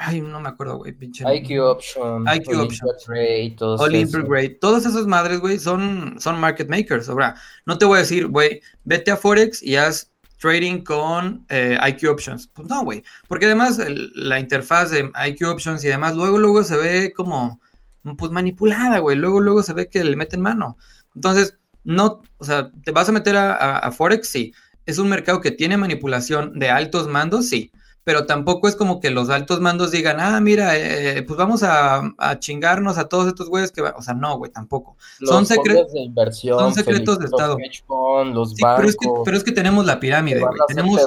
Ay, no me acuerdo, güey, pinche. IQ Option. IQ Option. Todos Olympic Grade. Todas esas madres, güey, son, son market makers. Ahora, no te voy a decir, güey, vete a Forex y haz trading con eh, IQ Options. Pues no, güey. Porque además la interfaz de IQ Options y demás, luego, luego se ve como, pues manipulada, güey. Luego, luego se ve que le meten mano. Entonces, no, o sea, ¿te vas a meter a, a Forex? Sí. ¿Es un mercado que tiene manipulación de altos mandos? Sí pero tampoco es como que los altos mandos digan, ah, mira, eh, pues vamos a, chingarnos a todos estos güeyes que, o sea, no, güey, tampoco. son, secretos de inversión, son secretos de Estado. los sí, pero, es que, pero, es que, tenemos la pirámide, güey. Tenemos,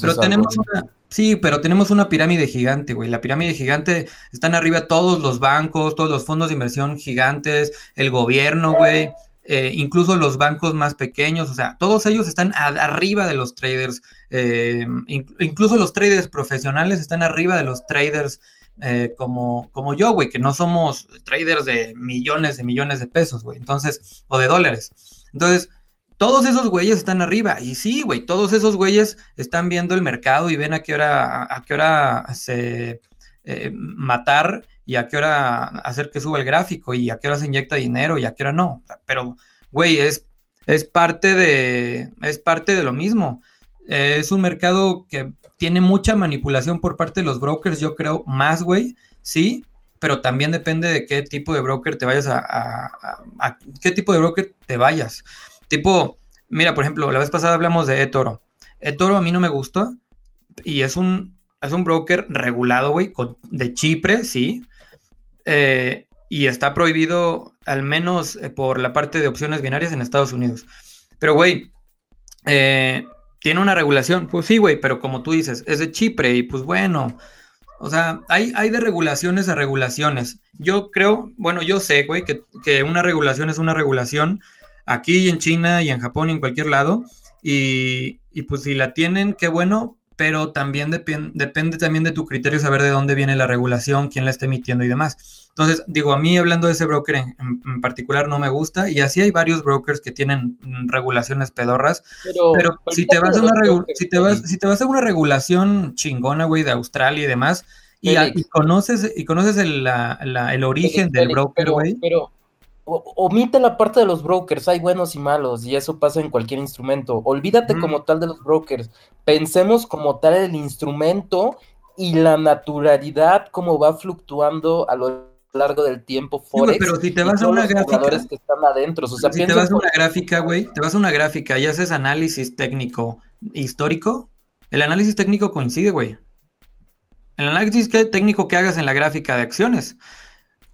pero tenemos una, sí, pero tenemos una pirámide gigante, güey. La pirámide gigante están arriba todos los bancos, todos los fondos de inversión gigantes, el gobierno, güey. Eh, incluso los bancos más pequeños, o sea, todos ellos están arriba de los traders, eh, incluso los traders profesionales están arriba de los traders eh, como, como yo, güey, que no somos traders de millones de millones de pesos, güey, entonces, o de dólares. Entonces, todos esos güeyes están arriba, y sí, güey, todos esos güeyes están viendo el mercado y ven a qué hora, a, qué hora se matar y a qué hora hacer que suba el gráfico y a qué hora se inyecta dinero y a qué hora no. Pero, güey, es, es, parte de, es parte de lo mismo. es un mercado que tiene mucha manipulación por parte de los brokers, yo creo, más, güey, sí, pero también depende de qué tipo de broker te vayas a, a, qué tipo de broker te vayas. Tipo, mira, por ejemplo, la vez pasada hablamos de eToro. eToro a mí no me gustó y es un, es un broker regulado, güey, de Chipre, sí, eh, y está prohibido al menos eh, por la parte de opciones binarias en Estados Unidos. Pero, güey, eh, tiene una regulación. Pues sí, güey, pero como tú dices, es de Chipre y pues bueno. O sea, hay, hay de regulaciones a regulaciones. Yo creo, bueno, yo sé, güey, que, que una regulación es una regulación aquí en China y en Japón y en cualquier lado. Y, y pues si la tienen, qué bueno, pero también depende también de tu criterio saber de dónde viene la regulación, quién la está emitiendo y demás. Entonces, digo, a mí hablando de ese broker en, particular no me gusta y así hay varios brokers que tienen regulaciones pedorras, pero, si, te vas a una si, te vas, si te vas a una regulación chingona, güey, de Australia y demás, y, conoces, y conoces el, el origen del broker, güey. Pero, omite la parte de los brokers, hay buenos y malos, y eso pasa en cualquier instrumento. Olvídate como tal de los brokers, pensemos como tal el instrumento y la naturalidad, como va fluctuando a lo largo del tiempo Forex. pero si te vas a una gráfica. Que están adentro, o sea, si te vas a una gráfica, güey, te vas a una gráfica y haces análisis técnico histórico, el análisis técnico coincide, güey. El análisis técnico que hagas en la gráfica de acciones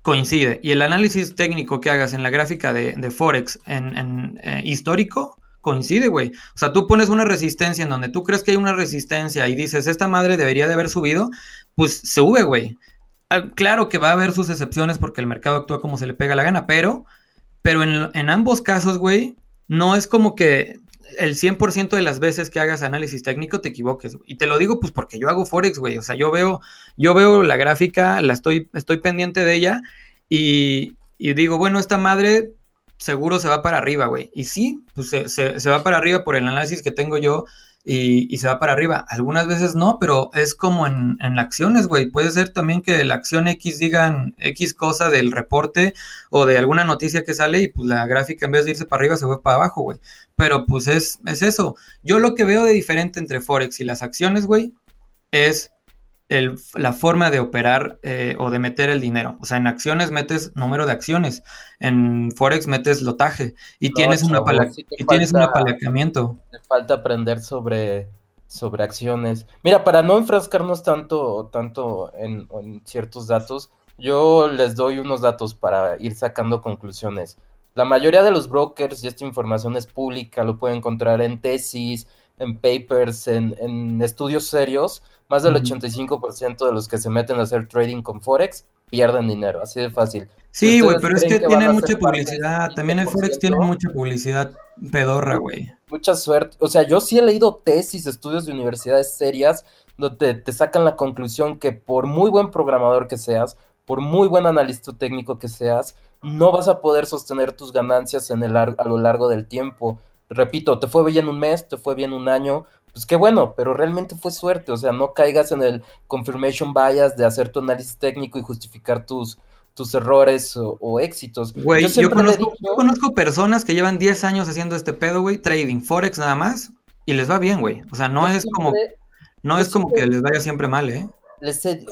coincide. Y el análisis técnico que hagas en la gráfica de, Forex en, eh, histórico coincide, güey. O sea, tú pones una resistencia en donde tú crees que hay una resistencia y dices, esta madre debería de haber subido, pues sube, güey. Ah, claro que va a haber sus excepciones porque el mercado actúa como se le pega la gana, pero, pero en, en ambos casos, güey, no es como que el 100% de las veces que hagas análisis técnico te equivoques. Y te lo digo pues porque yo hago Forex, güey. O sea, yo veo, yo veo la gráfica, la estoy, estoy pendiente de ella y, digo, bueno, esta madre seguro se va para arriba, güey. Y sí, pues se, se, va para arriba por el análisis que tengo yo y, se va para arriba. Algunas veces no, pero es como en, en acciones, güey. Puede ser también que la acción X digan X cosa del reporte o de alguna noticia que sale y pues la gráfica en vez de irse para arriba se fue para abajo, güey. Pero pues es, es eso. Yo lo que veo de diferente entre Forex y las acciones, güey, es la forma de operar eh, o de meter el dinero. O sea, en acciones metes número de acciones, en Forex metes lotaje y tienes, un, y tienes un apalancamiento. Te falta aprender sobre, sobre acciones. Mira, para no enfrascarnos tanto, tanto en, ciertos datos, yo les doy unos datos para ir sacando conclusiones. La mayoría de los brokers, y esta información es pública, lo pueden encontrar en tesis, en papers, en, en estudios serios, más del 85% de los que se meten a hacer trading con Forex pierden dinero, así de fácil. Sí, güey, pero es que, tiene mucha publicidad. También el Forex tiene mucha publicidad pedorra, güey. Mucha suerte. O sea, yo sí he leído tesis, estudios de universidades serias, donde te sacan la conclusión que por muy buen programador que seas, por muy buen analista técnico que seas, no vas a poder sostener tus ganancias en el, a lo largo del tiempo. Repito, te fue bien un mes, te fue bien un año, pues qué bueno, pero realmente fue suerte, o sea, no caigas en el confirmation bias de hacer tu análisis técnico y justificar tus, tus errores o, éxitos. Güey, yo, conozco, personas que llevan 10 años haciendo este pedo, güey, trading forex nada más, y les va bien, güey. O sea, no es como no es como que les vaya siempre mal, ¿eh?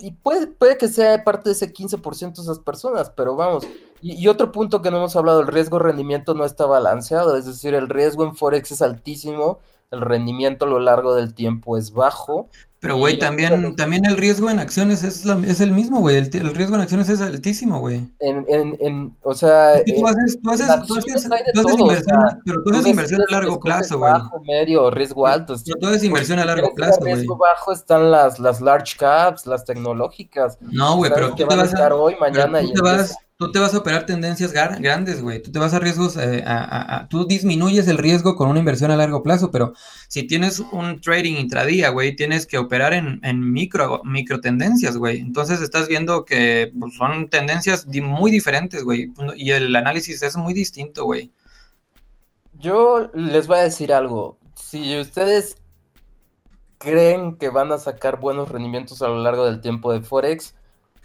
y puede, puede que sea parte de ese 15% de esas personas, pero vamos. Y, y, otro punto que no hemos hablado, el riesgo-rendimiento no está balanceado, es decir, el riesgo en Forex es altísimo el rendimiento a lo largo del tiempo es bajo. Pero, güey, también, también el riesgo en acciones es, es el mismo, güey. El, riesgo en acciones es altísimo, güey. En, en, en, o sea... tú haces, tú haces, tú haces, inversión, pero tú haces inversión a largo plazo, güey. Bajo, medio, riesgo alto. Pero tú haces inversión a largo plazo, güey. riesgo bajo están las, las large caps, las tecnológicas. No, güey, pero tú te vas a... hoy, mañana y... Te vas, tú te vas a operar tendencias grandes, güey. Tú te vas a riesgos, eh, a, tú disminuyes el riesgo con una inversión a largo plazo, pero si tienes un trading intradía, güey, tienes que operar en, micro, micro tendencias, güey. Entonces estás viendo que pues, son tendencias muy diferentes, güey. Y el análisis es muy distinto, güey. Yo les voy a decir algo. Si ustedes creen que van a sacar buenos rendimientos a lo largo del tiempo de Forex,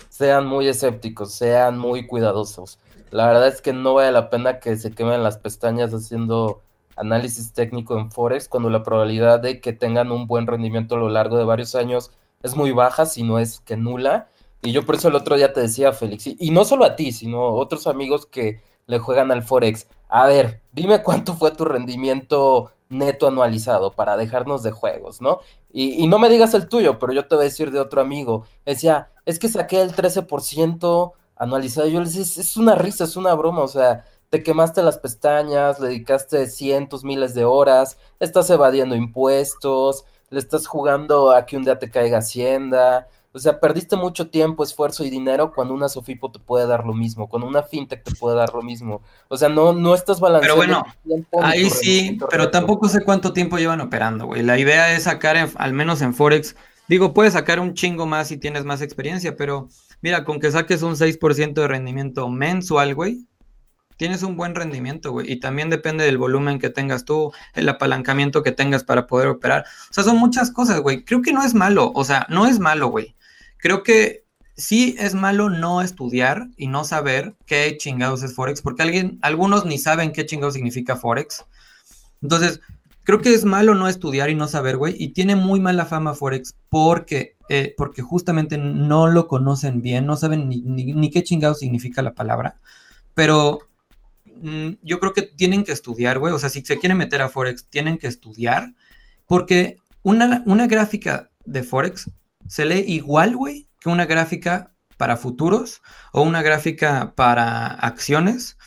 sean muy escépticos, sean muy cuidadosos. La verdad es que no vale la pena que se quemen las pestañas haciendo análisis técnico en Forex cuando la probabilidad de que tengan un buen rendimiento a lo largo de varios años es muy baja, si no es que nula. Y yo por eso el otro día te decía, Félix, y, no solo a ti, sino a otros amigos que le juegan al Forex. A ver, dime cuánto fue tu rendimiento neto anualizado para dejarnos de juegos, ¿no? Y, no me digas el tuyo, pero yo te voy a decir de otro amigo. Decía, es que saqué el 13% anualizado. Yo le decía, es, una risa, es una broma, o sea, te quemaste las pestañas, le dedicaste cientos, miles de horas, estás evadiendo impuestos, le estás jugando a que un día te caiga Hacienda. O sea, perdiste mucho tiempo, esfuerzo y dinero cuando una Sofipo te puede dar lo mismo, cuando una fintech te puede dar lo mismo. O sea, no, no estás balanceando. Pero bueno, ahí sí, pero tampoco sé cuánto tiempo llevan operando, güey. La idea es sacar, al menos en Forex, digo, puedes sacar un chingo más si tienes más experiencia, pero mira, con que saques un 6% de rendimiento mensual, güey, tienes un buen rendimiento, güey. Y también depende del volumen que tengas tú, el apalancamiento que tengas para poder operar. O sea, son muchas cosas, güey. Creo que no es malo, o sea, no es malo, güey. Creo que sí es malo no estudiar y no saber qué chingados es Forex, porque alguien, algunos ni saben qué chingados significa Forex. Entonces, creo que es malo no estudiar y no saber, güey. Y tiene muy mala fama Forex porque, eh, porque justamente no lo conocen bien, no saben ni, qué chingados significa la palabra. Pero Mm, yo creo que tienen que estudiar, güey. O sea, si se quieren meter a Forex, tienen que estudiar. Porque una, una gráfica de Forex se lee igual, güey, que una gráfica para futuros o una gráfica para acciones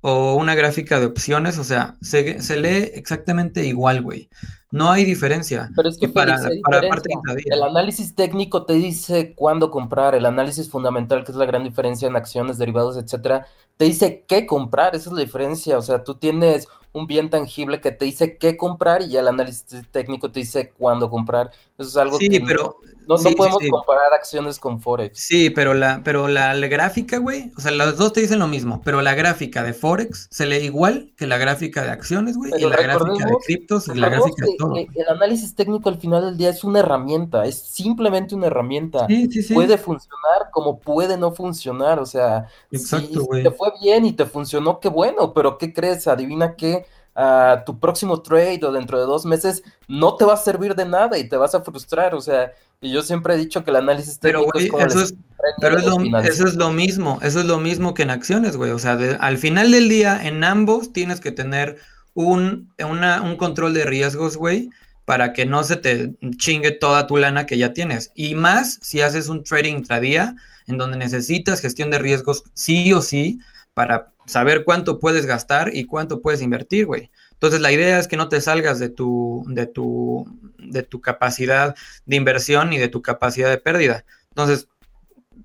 o una gráfica de opciones. O sea, se, se lee exactamente igual, güey. No hay diferencia. Pero es que para, el análisis técnico te dice cuándo comprar, el análisis fundamental, que es la gran diferencia en acciones, derivados, etcétera, te dice qué comprar, esa es la diferencia. O sea, tú tienes un bien tangible que te dice qué comprar y ya el análisis técnico te dice cuándo comprar. Eso es algo que pero, no, no, podemos comparar acciones con Forex. Sí, pero la, pero la, gráfica, güey, o sea, las dos te dicen lo mismo, pero la gráfica de Forex se lee igual que la gráfica de acciones, güey, y la gráfica de criptos y la gráfica de todo. El análisis técnico al final del día es una herramienta, es simplemente una herramienta. Sí, sí, sí. Puede funcionar como puede no funcionar, o sea, Exacto, si te fue bien y te funcionó, qué bueno, pero ¿qué crees? Adivina qué a tu próximo trade o dentro de dos meses no te va a servir de nada y te vas a frustrar. O sea, y yo siempre he dicho que el análisis técnico pero, es como eso, es, pero es lo, eso es lo mismo, eso es lo mismo que en acciones, güey. O sea, al final del día, en ambos tienes que tener un, un control de riesgos, güey, para que no se te chingue toda tu lana que ya tienes. Y más si haces un trading intradía, en donde necesitas gestión de riesgos sí o sí, para saber cuánto puedes gastar y cuánto puedes invertir, güey. Entonces la idea es que no te salgas de tu, de tu, de tu capacidad de inversión y de tu capacidad de pérdida. Entonces,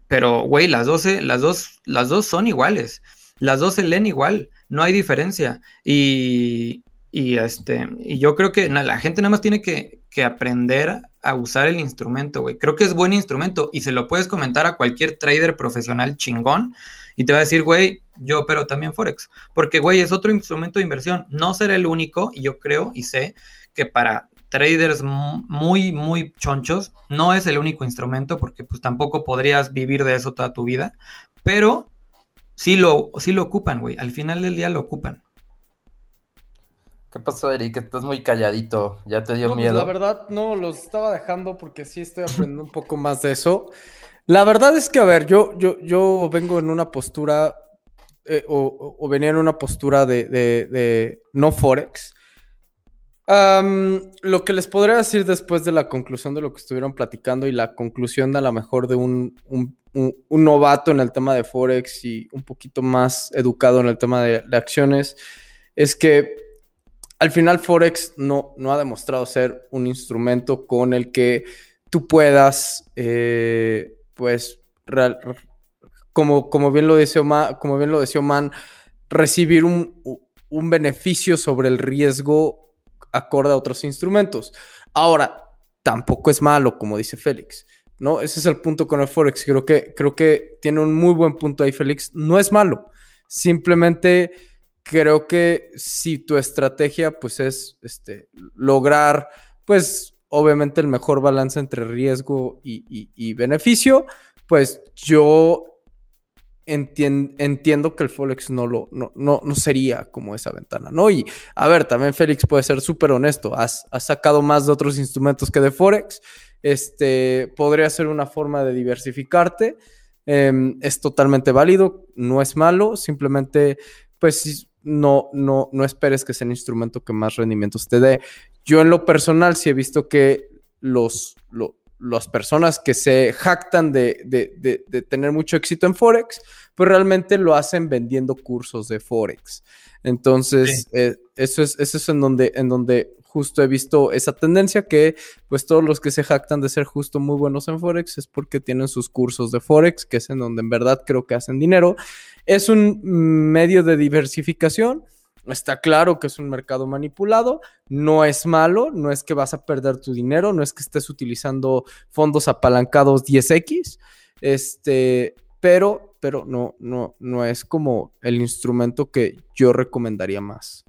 pero, güey, las, 12, las, dos, las dos son iguales. Las dos se leen igual, no hay diferencia. Y, y, este, y yo creo que la gente nada más tiene que, que aprender a usar el instrumento, güey. Creo que es buen instrumento y se lo puedes comentar a cualquier trader profesional chingón y te va a decir, güey, yo opero también Forex, porque, güey, es otro instrumento de inversión. No será el único, y yo creo y sé que para traders muy, muy chonchos, no es el único instrumento, porque pues tampoco podrías vivir de eso toda tu vida, pero sí lo, sí lo ocupan, güey. Al final del día lo ocupan. ¿Qué pasó, Eric? Estás muy calladito. ¿Ya te dio pues, miedo? la verdad, no, los estaba dejando porque sí estoy aprendiendo un poco más de eso. La verdad es que, a ver, yo, yo, yo vengo en una postura, eh, o, venía en una postura de, no Forex. lo que les podría decir después de la conclusión de lo que estuvieron platicando y la conclusión de a lo mejor de un, novato en el tema de Forex y un poquito más educado en el tema de, acciones, es que al final Forex no, no ha demostrado ser un instrumento con el que tú puedas eh, pues, como, como, bien lo decía Oman, como bien lo decía recibir un, beneficio sobre el riesgo acorde a otros instrumentos. Ahora, tampoco es malo, como dice Félix. ¿no? Ese es el punto con el Forex. Creo que, creo que tiene un muy buen punto ahí, Félix. No es malo. Simplemente creo que si tu estrategia, pues, es este, lograr, pues, obviamente el mejor balance entre riesgo y, beneficio, pues yo entiendo que el Forex no, lo, no, no, sería como esa ventana, ¿no? Y a ver, también Félix puede ser súper honesto, has, sacado más de otros instrumentos que de Forex, este, podría ser una forma de diversificarte, em, es totalmente válido, no es malo, simplemente pues no, no, no esperes que sea un instrumento que más rendimientos te dé. Yo en lo personal sí he visto que los, las personas que se jactan de, de, de, tener mucho éxito en Forex, pues realmente lo hacen vendiendo cursos de Forex. Entonces, eh, eso, es, eso es en donde, en donde justo he visto esa tendencia que pues todos los que se jactan de ser justo muy buenos en Forex es porque tienen sus cursos de Forex, que es en donde en verdad creo que hacen dinero. Es un medio de diversificación. Está claro que es un mercado manipulado, no es malo, no es que vas a perder tu dinero, no es que estés utilizando fondos apalancados 10x, este, pero, pero no, no, no es como el instrumento que yo recomendaría más.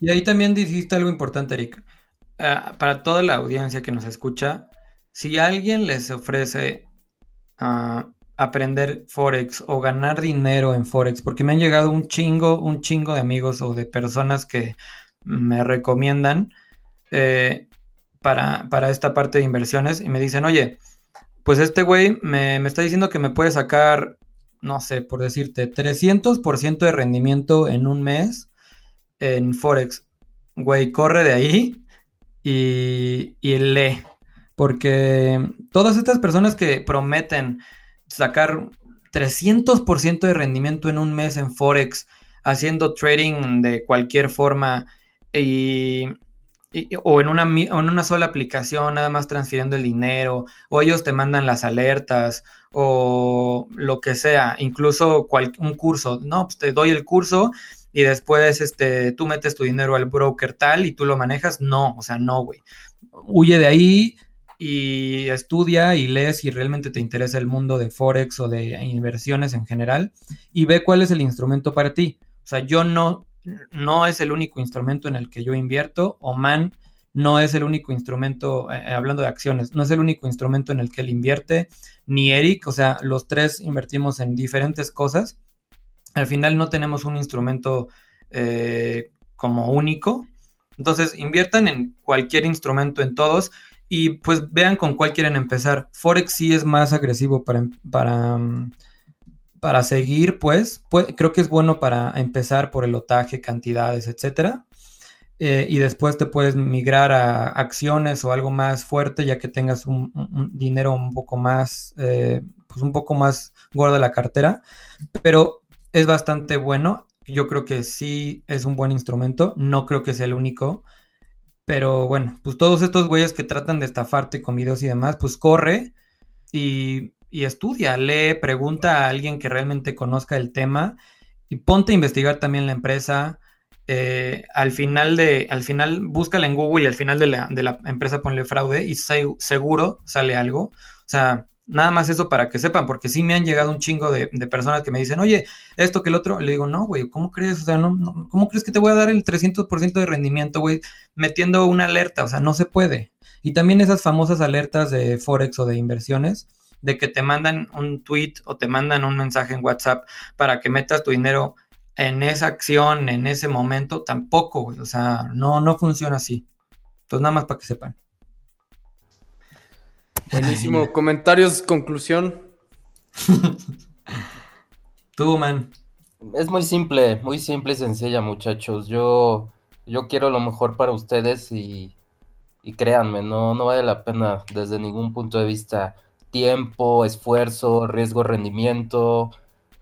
Y ahí también dijiste algo importante, Eric. Ah, para toda la audiencia que nos escucha, si alguien les ofrece ah, aprender Forex o ganar dinero en Forex, porque me han llegado un chingo, un chingo de amigos o de personas que me recomiendan eh, para, para, esta parte de inversiones y me dicen, oye, pues este güey me, me está diciendo que me puede sacar, no sé, por decirte, 300% de rendimiento en un mes en Forex, güey, corre de ahí y, lee. Porque todas estas personas que prometen sacar 300% de rendimiento en un mes en Forex, haciendo trading de cualquier forma y, o en una, en una sola aplicación, nada más transfiriendo el dinero, o ellos te mandan las alertas, o lo que sea, incluso un curso, no, pues te doy el curso y después este, tú metes tu dinero al broker tal y tú lo manejas. No, o sea, no, güey. Huye de ahí y estudia y lees si realmente te interesa el mundo de Forex o de inversiones en general y ve cuál es el instrumento para ti. O sea, yo no, no es el único instrumento en el que yo invierto. Oman no es el único instrumento, eh, hablando de acciones, no es el único instrumento en el que él invierte, ni Eric, o sea, los tres invertimos en diferentes cosas al final no tenemos un instrumento eh, como único. Entonces, inviertan en cualquier instrumento, en todos, y pues vean con cuál quieren empezar. Forex sí es más agresivo para, para, para seguir, pues. creo que es bueno para empezar por el lotaje, cantidades, etcétera. Eh, y después te puedes migrar a acciones o algo más fuerte, ya que tengas un, dinero un poco más, eh, pues un poco más gordo de la cartera. Pero es bastante bueno. Yo creo que sí es un buen instrumento. No creo que sea el único. Pero bueno, pues todos estos güeyes que tratan de estafarte con videos y demás, pues corre y, estudia, lee, pregunta a alguien que realmente conozca el tema y ponte a investigar también la empresa. Eh, al final de, al final, búscala en Google y al final de la, de la empresa ponle fraude y seguro sale algo. O sea, Nada más eso para que sepan, porque sí me han llegado un chingo de, personas que me dicen, oye, esto que el otro, le digo, no, güey, ¿cómo crees? O sea, no, ¿cómo crees que te voy a dar el 300% de rendimiento, güey, metiendo una alerta? O sea, no se puede. Y también esas famosas alertas de Forex o de inversiones, de que te mandan un tweet o te mandan un mensaje en WhatsApp para que metas tu dinero en esa acción, en ese momento, tampoco, güey. O sea, no, no funciona así. Entonces, nada más para que sepan. Buenísimo. Comentarios, conclusión. [laughs] Tú, man. Es muy simple, muy simple y sencilla, muchachos. Yo, yo quiero lo mejor para ustedes y, y créanme, no, no vale la pena desde ningún punto de vista. Tiempo, esfuerzo, riesgo, rendimiento.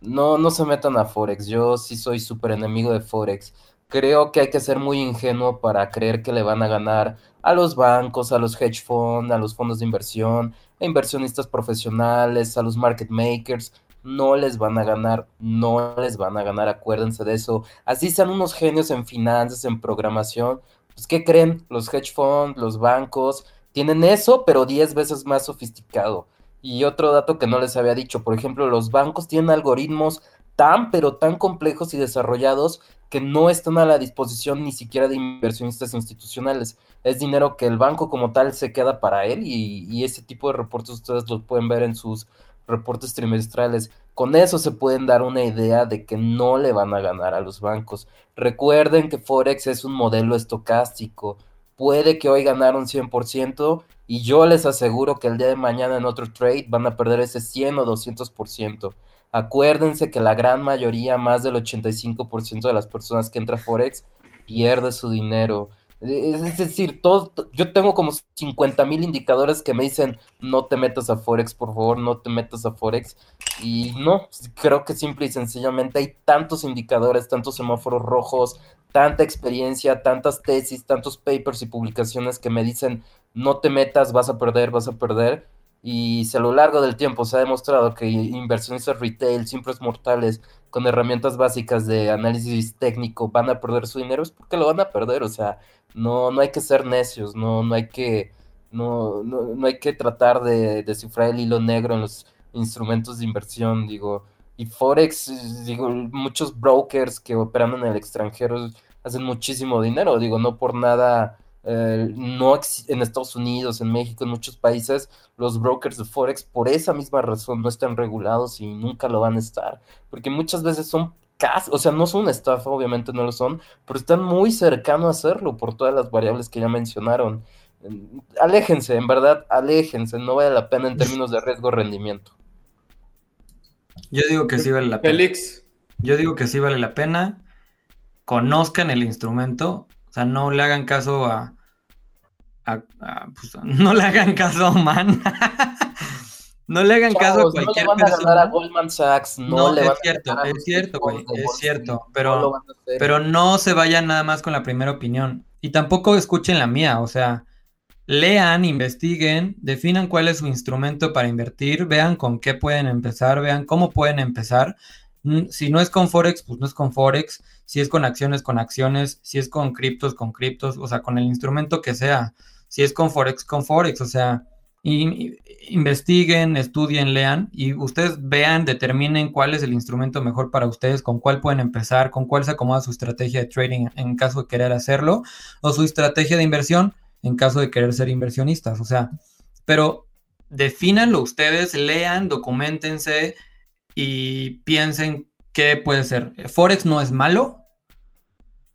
No, no se metan a Forex. Yo sí soy súper enemigo de Forex. Creo que hay que ser muy ingenuo para creer que le van a ganar a los bancos, a los hedge funds, a los fondos de inversión, a inversionistas profesionales, a los market makers. No les van a ganar, no les van a ganar, acuérdense de eso. Así sean unos genios en finanzas, en programación. Pues, ¿qué creen? Los hedge funds, los bancos, tienen eso, pero 10 veces más sofisticado. Y otro dato que no les había dicho, por ejemplo, los bancos tienen algoritmos tan, pero tan complejos y desarrollados que no están a la disposición ni siquiera de inversionistas institucionales. Es dinero que el banco como tal se queda para él y, ese tipo de reportes ustedes los pueden ver en sus reportes trimestrales. Con eso se pueden dar una idea de que no le van a ganar a los bancos. Recuerden que Forex es un modelo estocástico. Puede que hoy ganaron 100% y yo les aseguro que el día de mañana en otro trade van a perder ese 100 o 200%. Acuérdense que la gran mayoría, más del 85% de las personas que entran a Forex, pierde su dinero. Es decir, todo, yo tengo como 50 mil indicadores que me dicen no te metas a Forex, por favor, no te metas a Forex. Y no, creo que simple y sencillamente hay tantos indicadores, tantos semáforos rojos, tanta experiencia, tantas tesis, tantos papers y publicaciones que me dicen no te metas, vas a perder, vas a perder. Y si a lo largo del tiempo se ha demostrado que inversionistas retail, simples mortales, con herramientas básicas de análisis técnico van a perder su dinero, es porque lo van a perder. O sea, no, no hay que ser necios, no, no hay que, no, no, hay que tratar de descifrar el hilo negro en los instrumentos de inversión, digo. Y Forex, digo, muchos brokers que operan en el extranjero hacen muchísimo dinero, digo, no por nada eh, no en Estados Unidos, en México, en muchos países, los brokers de Forex por esa misma razón no están regulados y nunca lo van a estar, porque muchas veces son casi, o sea, no son una estafa, obviamente no lo son, pero están muy cercanos a hacerlo por todas las variables que ya mencionaron. Aléjense, en verdad, aléjense, no vale la pena en términos de riesgo-rendimiento. Yo digo que sí vale la pena. Félix. Yo digo que sí vale la pena. Conozcan el instrumento, sea, no le hagan caso a, pues, [laughs] no le hagan caso a Man. [laughs] no le hagan caso a cualquier no le van a persona. A Goldman Sachs, no, le es van cierto, a es cierto, güey, es cierto, pero, pero no se vayan nada más con la primera opinión. Y tampoco escuchen la mía, o sea, lean, investiguen, definan cuál es su instrumento para invertir, vean con qué pueden empezar, vean cómo pueden empezar. Mm, si no es con Forex, pues no es con Forex. Si es con acciones, con acciones. Si es con criptos, con criptos. O sea, con el instrumento que sea si es con Forex, con Forex, o sea, investiguen, estudien, lean y ustedes vean, determinen cuál es el instrumento mejor para ustedes, con cuál pueden empezar, con cuál se acomoda su estrategia de trading en caso de querer hacerlo, o su estrategia de inversión en caso de querer ser inversionistas, o sea, pero defínanlo ustedes, lean, documentense y piensen qué puede ser. Forex no es malo,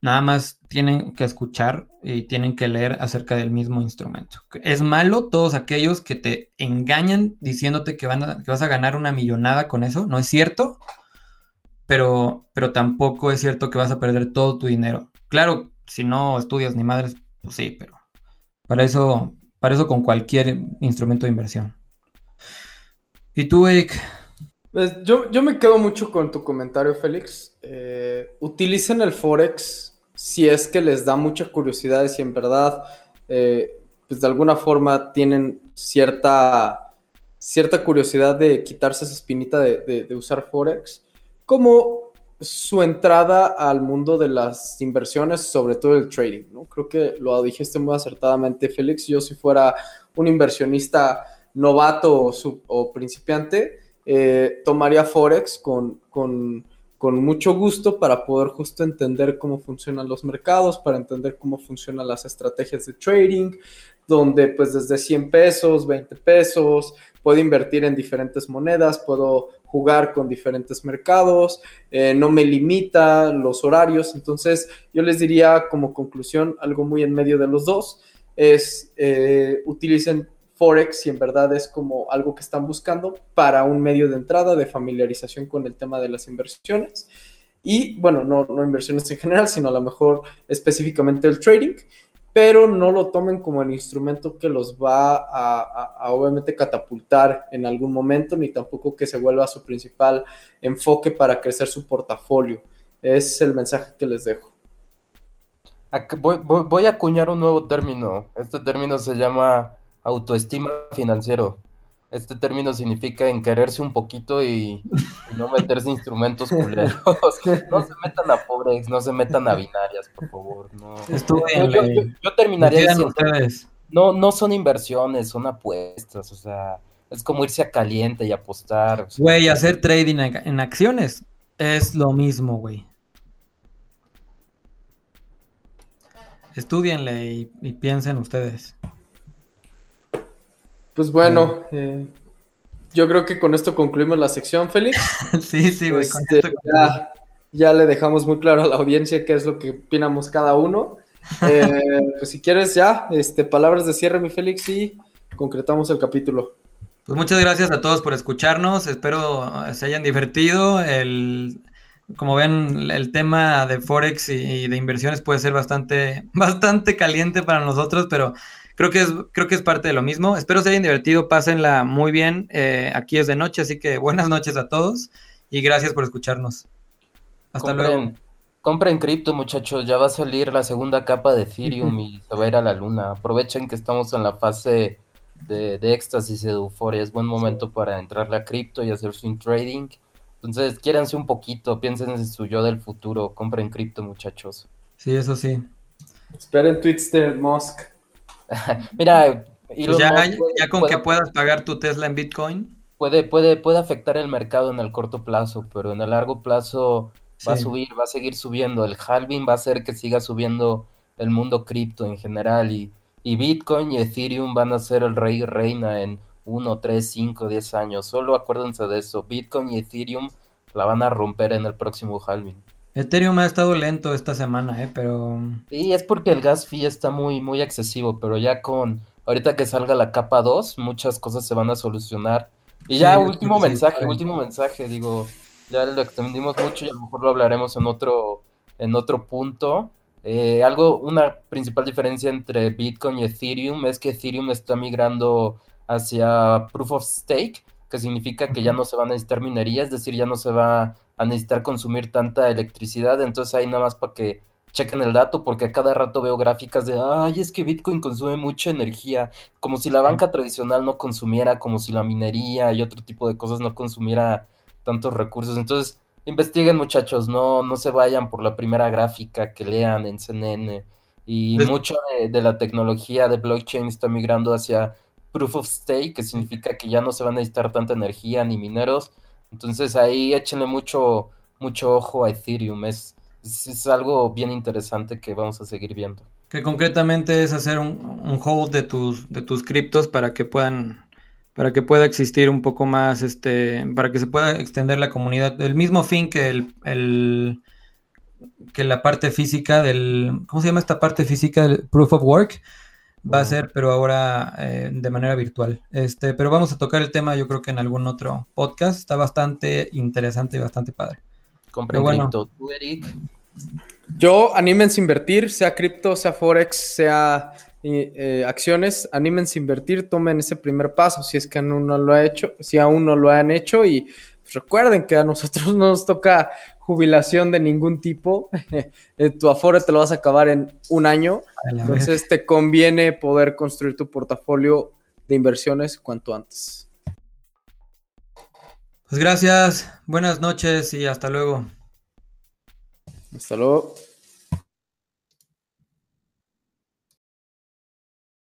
Nada más tienen que escuchar y tienen que leer acerca del mismo instrumento. Es malo todos aquellos que te engañan diciéndote que, vas a ganar una millonada con eso. No es cierto, pero, pero tampoco es cierto que vas a perder todo tu dinero. Claro, si no estudias ni madres, pues sí, pero para eso, para eso con cualquier instrumento de inversión. ¿Y tú, Eric? Pues yo, yo, me quedo mucho con tu comentario, Félix. Eh, utilicen el Forex si es que les da mucha curiosidad y si en verdad, eh, pues de alguna forma tienen cierta, cierta curiosidad de quitarse esa espinita de, usar Forex, como su entrada al mundo de las inversiones, sobre todo el trading, ¿no? Creo que lo dijiste muy acertadamente, Félix. Yo si fuera un inversionista novato o, principiante, eh, tomaría Forex con, con con mucho gusto para poder justo entender cómo funcionan los mercados, para entender cómo funcionan las estrategias de trading, donde pues desde 100 pesos, 20 pesos, puedo invertir en diferentes monedas, puedo jugar con diferentes mercados, eh, no me limita los horarios, entonces yo les diría como conclusión algo muy en medio de los dos, es eh, utilicen Forex si en verdad es como algo que están buscando para un medio de entrada, de familiarización con el tema de las inversiones. Y bueno, no, no inversiones en general, sino a lo mejor específicamente el trading, pero no lo tomen como el instrumento que los va a, obviamente catapultar en algún momento, ni tampoco que se vuelva su principal enfoque para crecer su portafolio. Es el mensaje que les dejo. Voy, voy a acuñar un nuevo término. Este término se llama autoestima financiero. Este término significa enquererse un poquito y, no meterse instrumentos culeros. [laughs] No se metan a Forex, no se metan a binarias, por favor. No. Yo, terminaría diciendo, no, no son inversiones, son apuestas, o sea, es como irse a caliente y apostar. Güey, hacer trading en acciones es lo mismo, güey. Estudienle y piensen ustedes. Pues bueno, eh, yo creo que con esto concluimos la sección, Félix. [laughs] sí, sí, güey. Este, ya, le dejamos muy claro a la audiencia qué es lo que opinamos cada uno. [laughs] Eh, pues si quieres ya, este, palabras de cierre, mi Félix, y concretamos el capítulo. Pues muchas gracias a todos por escucharnos. Espero se hayan divertido. El, como ven, el tema de Forex y, de inversiones puede ser bastante, [laughs] bastante caliente para nosotros, pero creo que es, creo que es parte de lo mismo. Espero se hayan divertido, pásenla muy bien. Eh, aquí es de noche, así que buenas noches a todos y gracias por escucharnos. Hasta luego. Compren cripto, muchachos. Ya va a salir la segunda capa de Ethereum y se va a ir a la luna. Aprovechen que estamos en la fase de, éxtasis y de euforia. Es buen momento para entrarle a cripto y hacer swing trading. Entonces, quiéranse un poquito, piensen en su yo del futuro. Compren cripto, muchachos. Sí, eso sí. Esperen tweets de Musk. [laughs] Mira, pues ya, ya, con que puedas pagar tu Tesla en Bitcoin. Puede, puede, puede afectar el mercado en el corto plazo, pero en el largo plazo va a subir, va a seguir subiendo. El halving va a hacer que siga subiendo el mundo cripto en general y, y Bitcoin y Ethereum van a ser el rey y reina en 1, 3, 5, 10 años. Solo acuérdense de eso. Bitcoin y Ethereum la van a romper en el próximo halving. Ethereum ha estado lento esta semana, ¿eh? Pero... Sí, es porque el gas fee está muy, muy excesivo, pero ya con... Ahorita que salga la capa 2, muchas cosas se van a solucionar. Y ya, último mensaje, último mensaje, digo, ya lo extendimos mucho y a lo mejor lo hablaremos en otro, en otro punto. Eh, algo, una principal diferencia entre Bitcoin y Ethereum es que Ethereum está migrando hacia Proof of Stake, que significa que ya no se va a necesitar minería, es decir, ya no se va a necesitar consumir tanta electricidad, entonces ahí nada más para que chequen el dato, porque a cada rato veo gráficas de, ay, es que Bitcoin consume mucha energía, como si la banca tradicional no consumiera, como si la minería y otro tipo de cosas no consumiera tantos recursos. Entonces, investiguen muchachos, no, no se vayan por la primera gráfica que lean en CNN. Y mucho de, la tecnología de blockchain está migrando hacia proof of stake, que significa que ya no se van a necesitar tanta energía ni mineros. Entonces ahí échenle mucho, mucho ojo a Ethereum. Es, es, algo bien interesante que vamos a seguir viendo. Que concretamente es hacer un, un hold de tus, de tus criptos para que puedan para que pueda existir un poco más, este, para que se pueda extender la comunidad. El mismo fin que el, que la parte física del, ¿cómo se llama esta parte física del Proof of Work? Va a ser, pero ahora eh, de manera virtual. Este, pero vamos a tocar el tema, yo creo que en algún otro podcast. Está bastante interesante y bastante padre. Compren bueno, cripto, Eric. Yo anímense a invertir, sea cripto, sea forex, sea eh, acciones, anímense a invertir, tomen ese primer paso si es que aún no lo ha hecho, si aún no lo han hecho y pues, recuerden que a nosotros no [laughs] nos toca jubilación de ningún tipo, [laughs] eh, tu aforo te lo vas a acabar en un año, entonces te conviene poder construir tu portafolio de inversiones cuanto antes. Pues gracias, buenas noches y hasta luego. Hasta luego.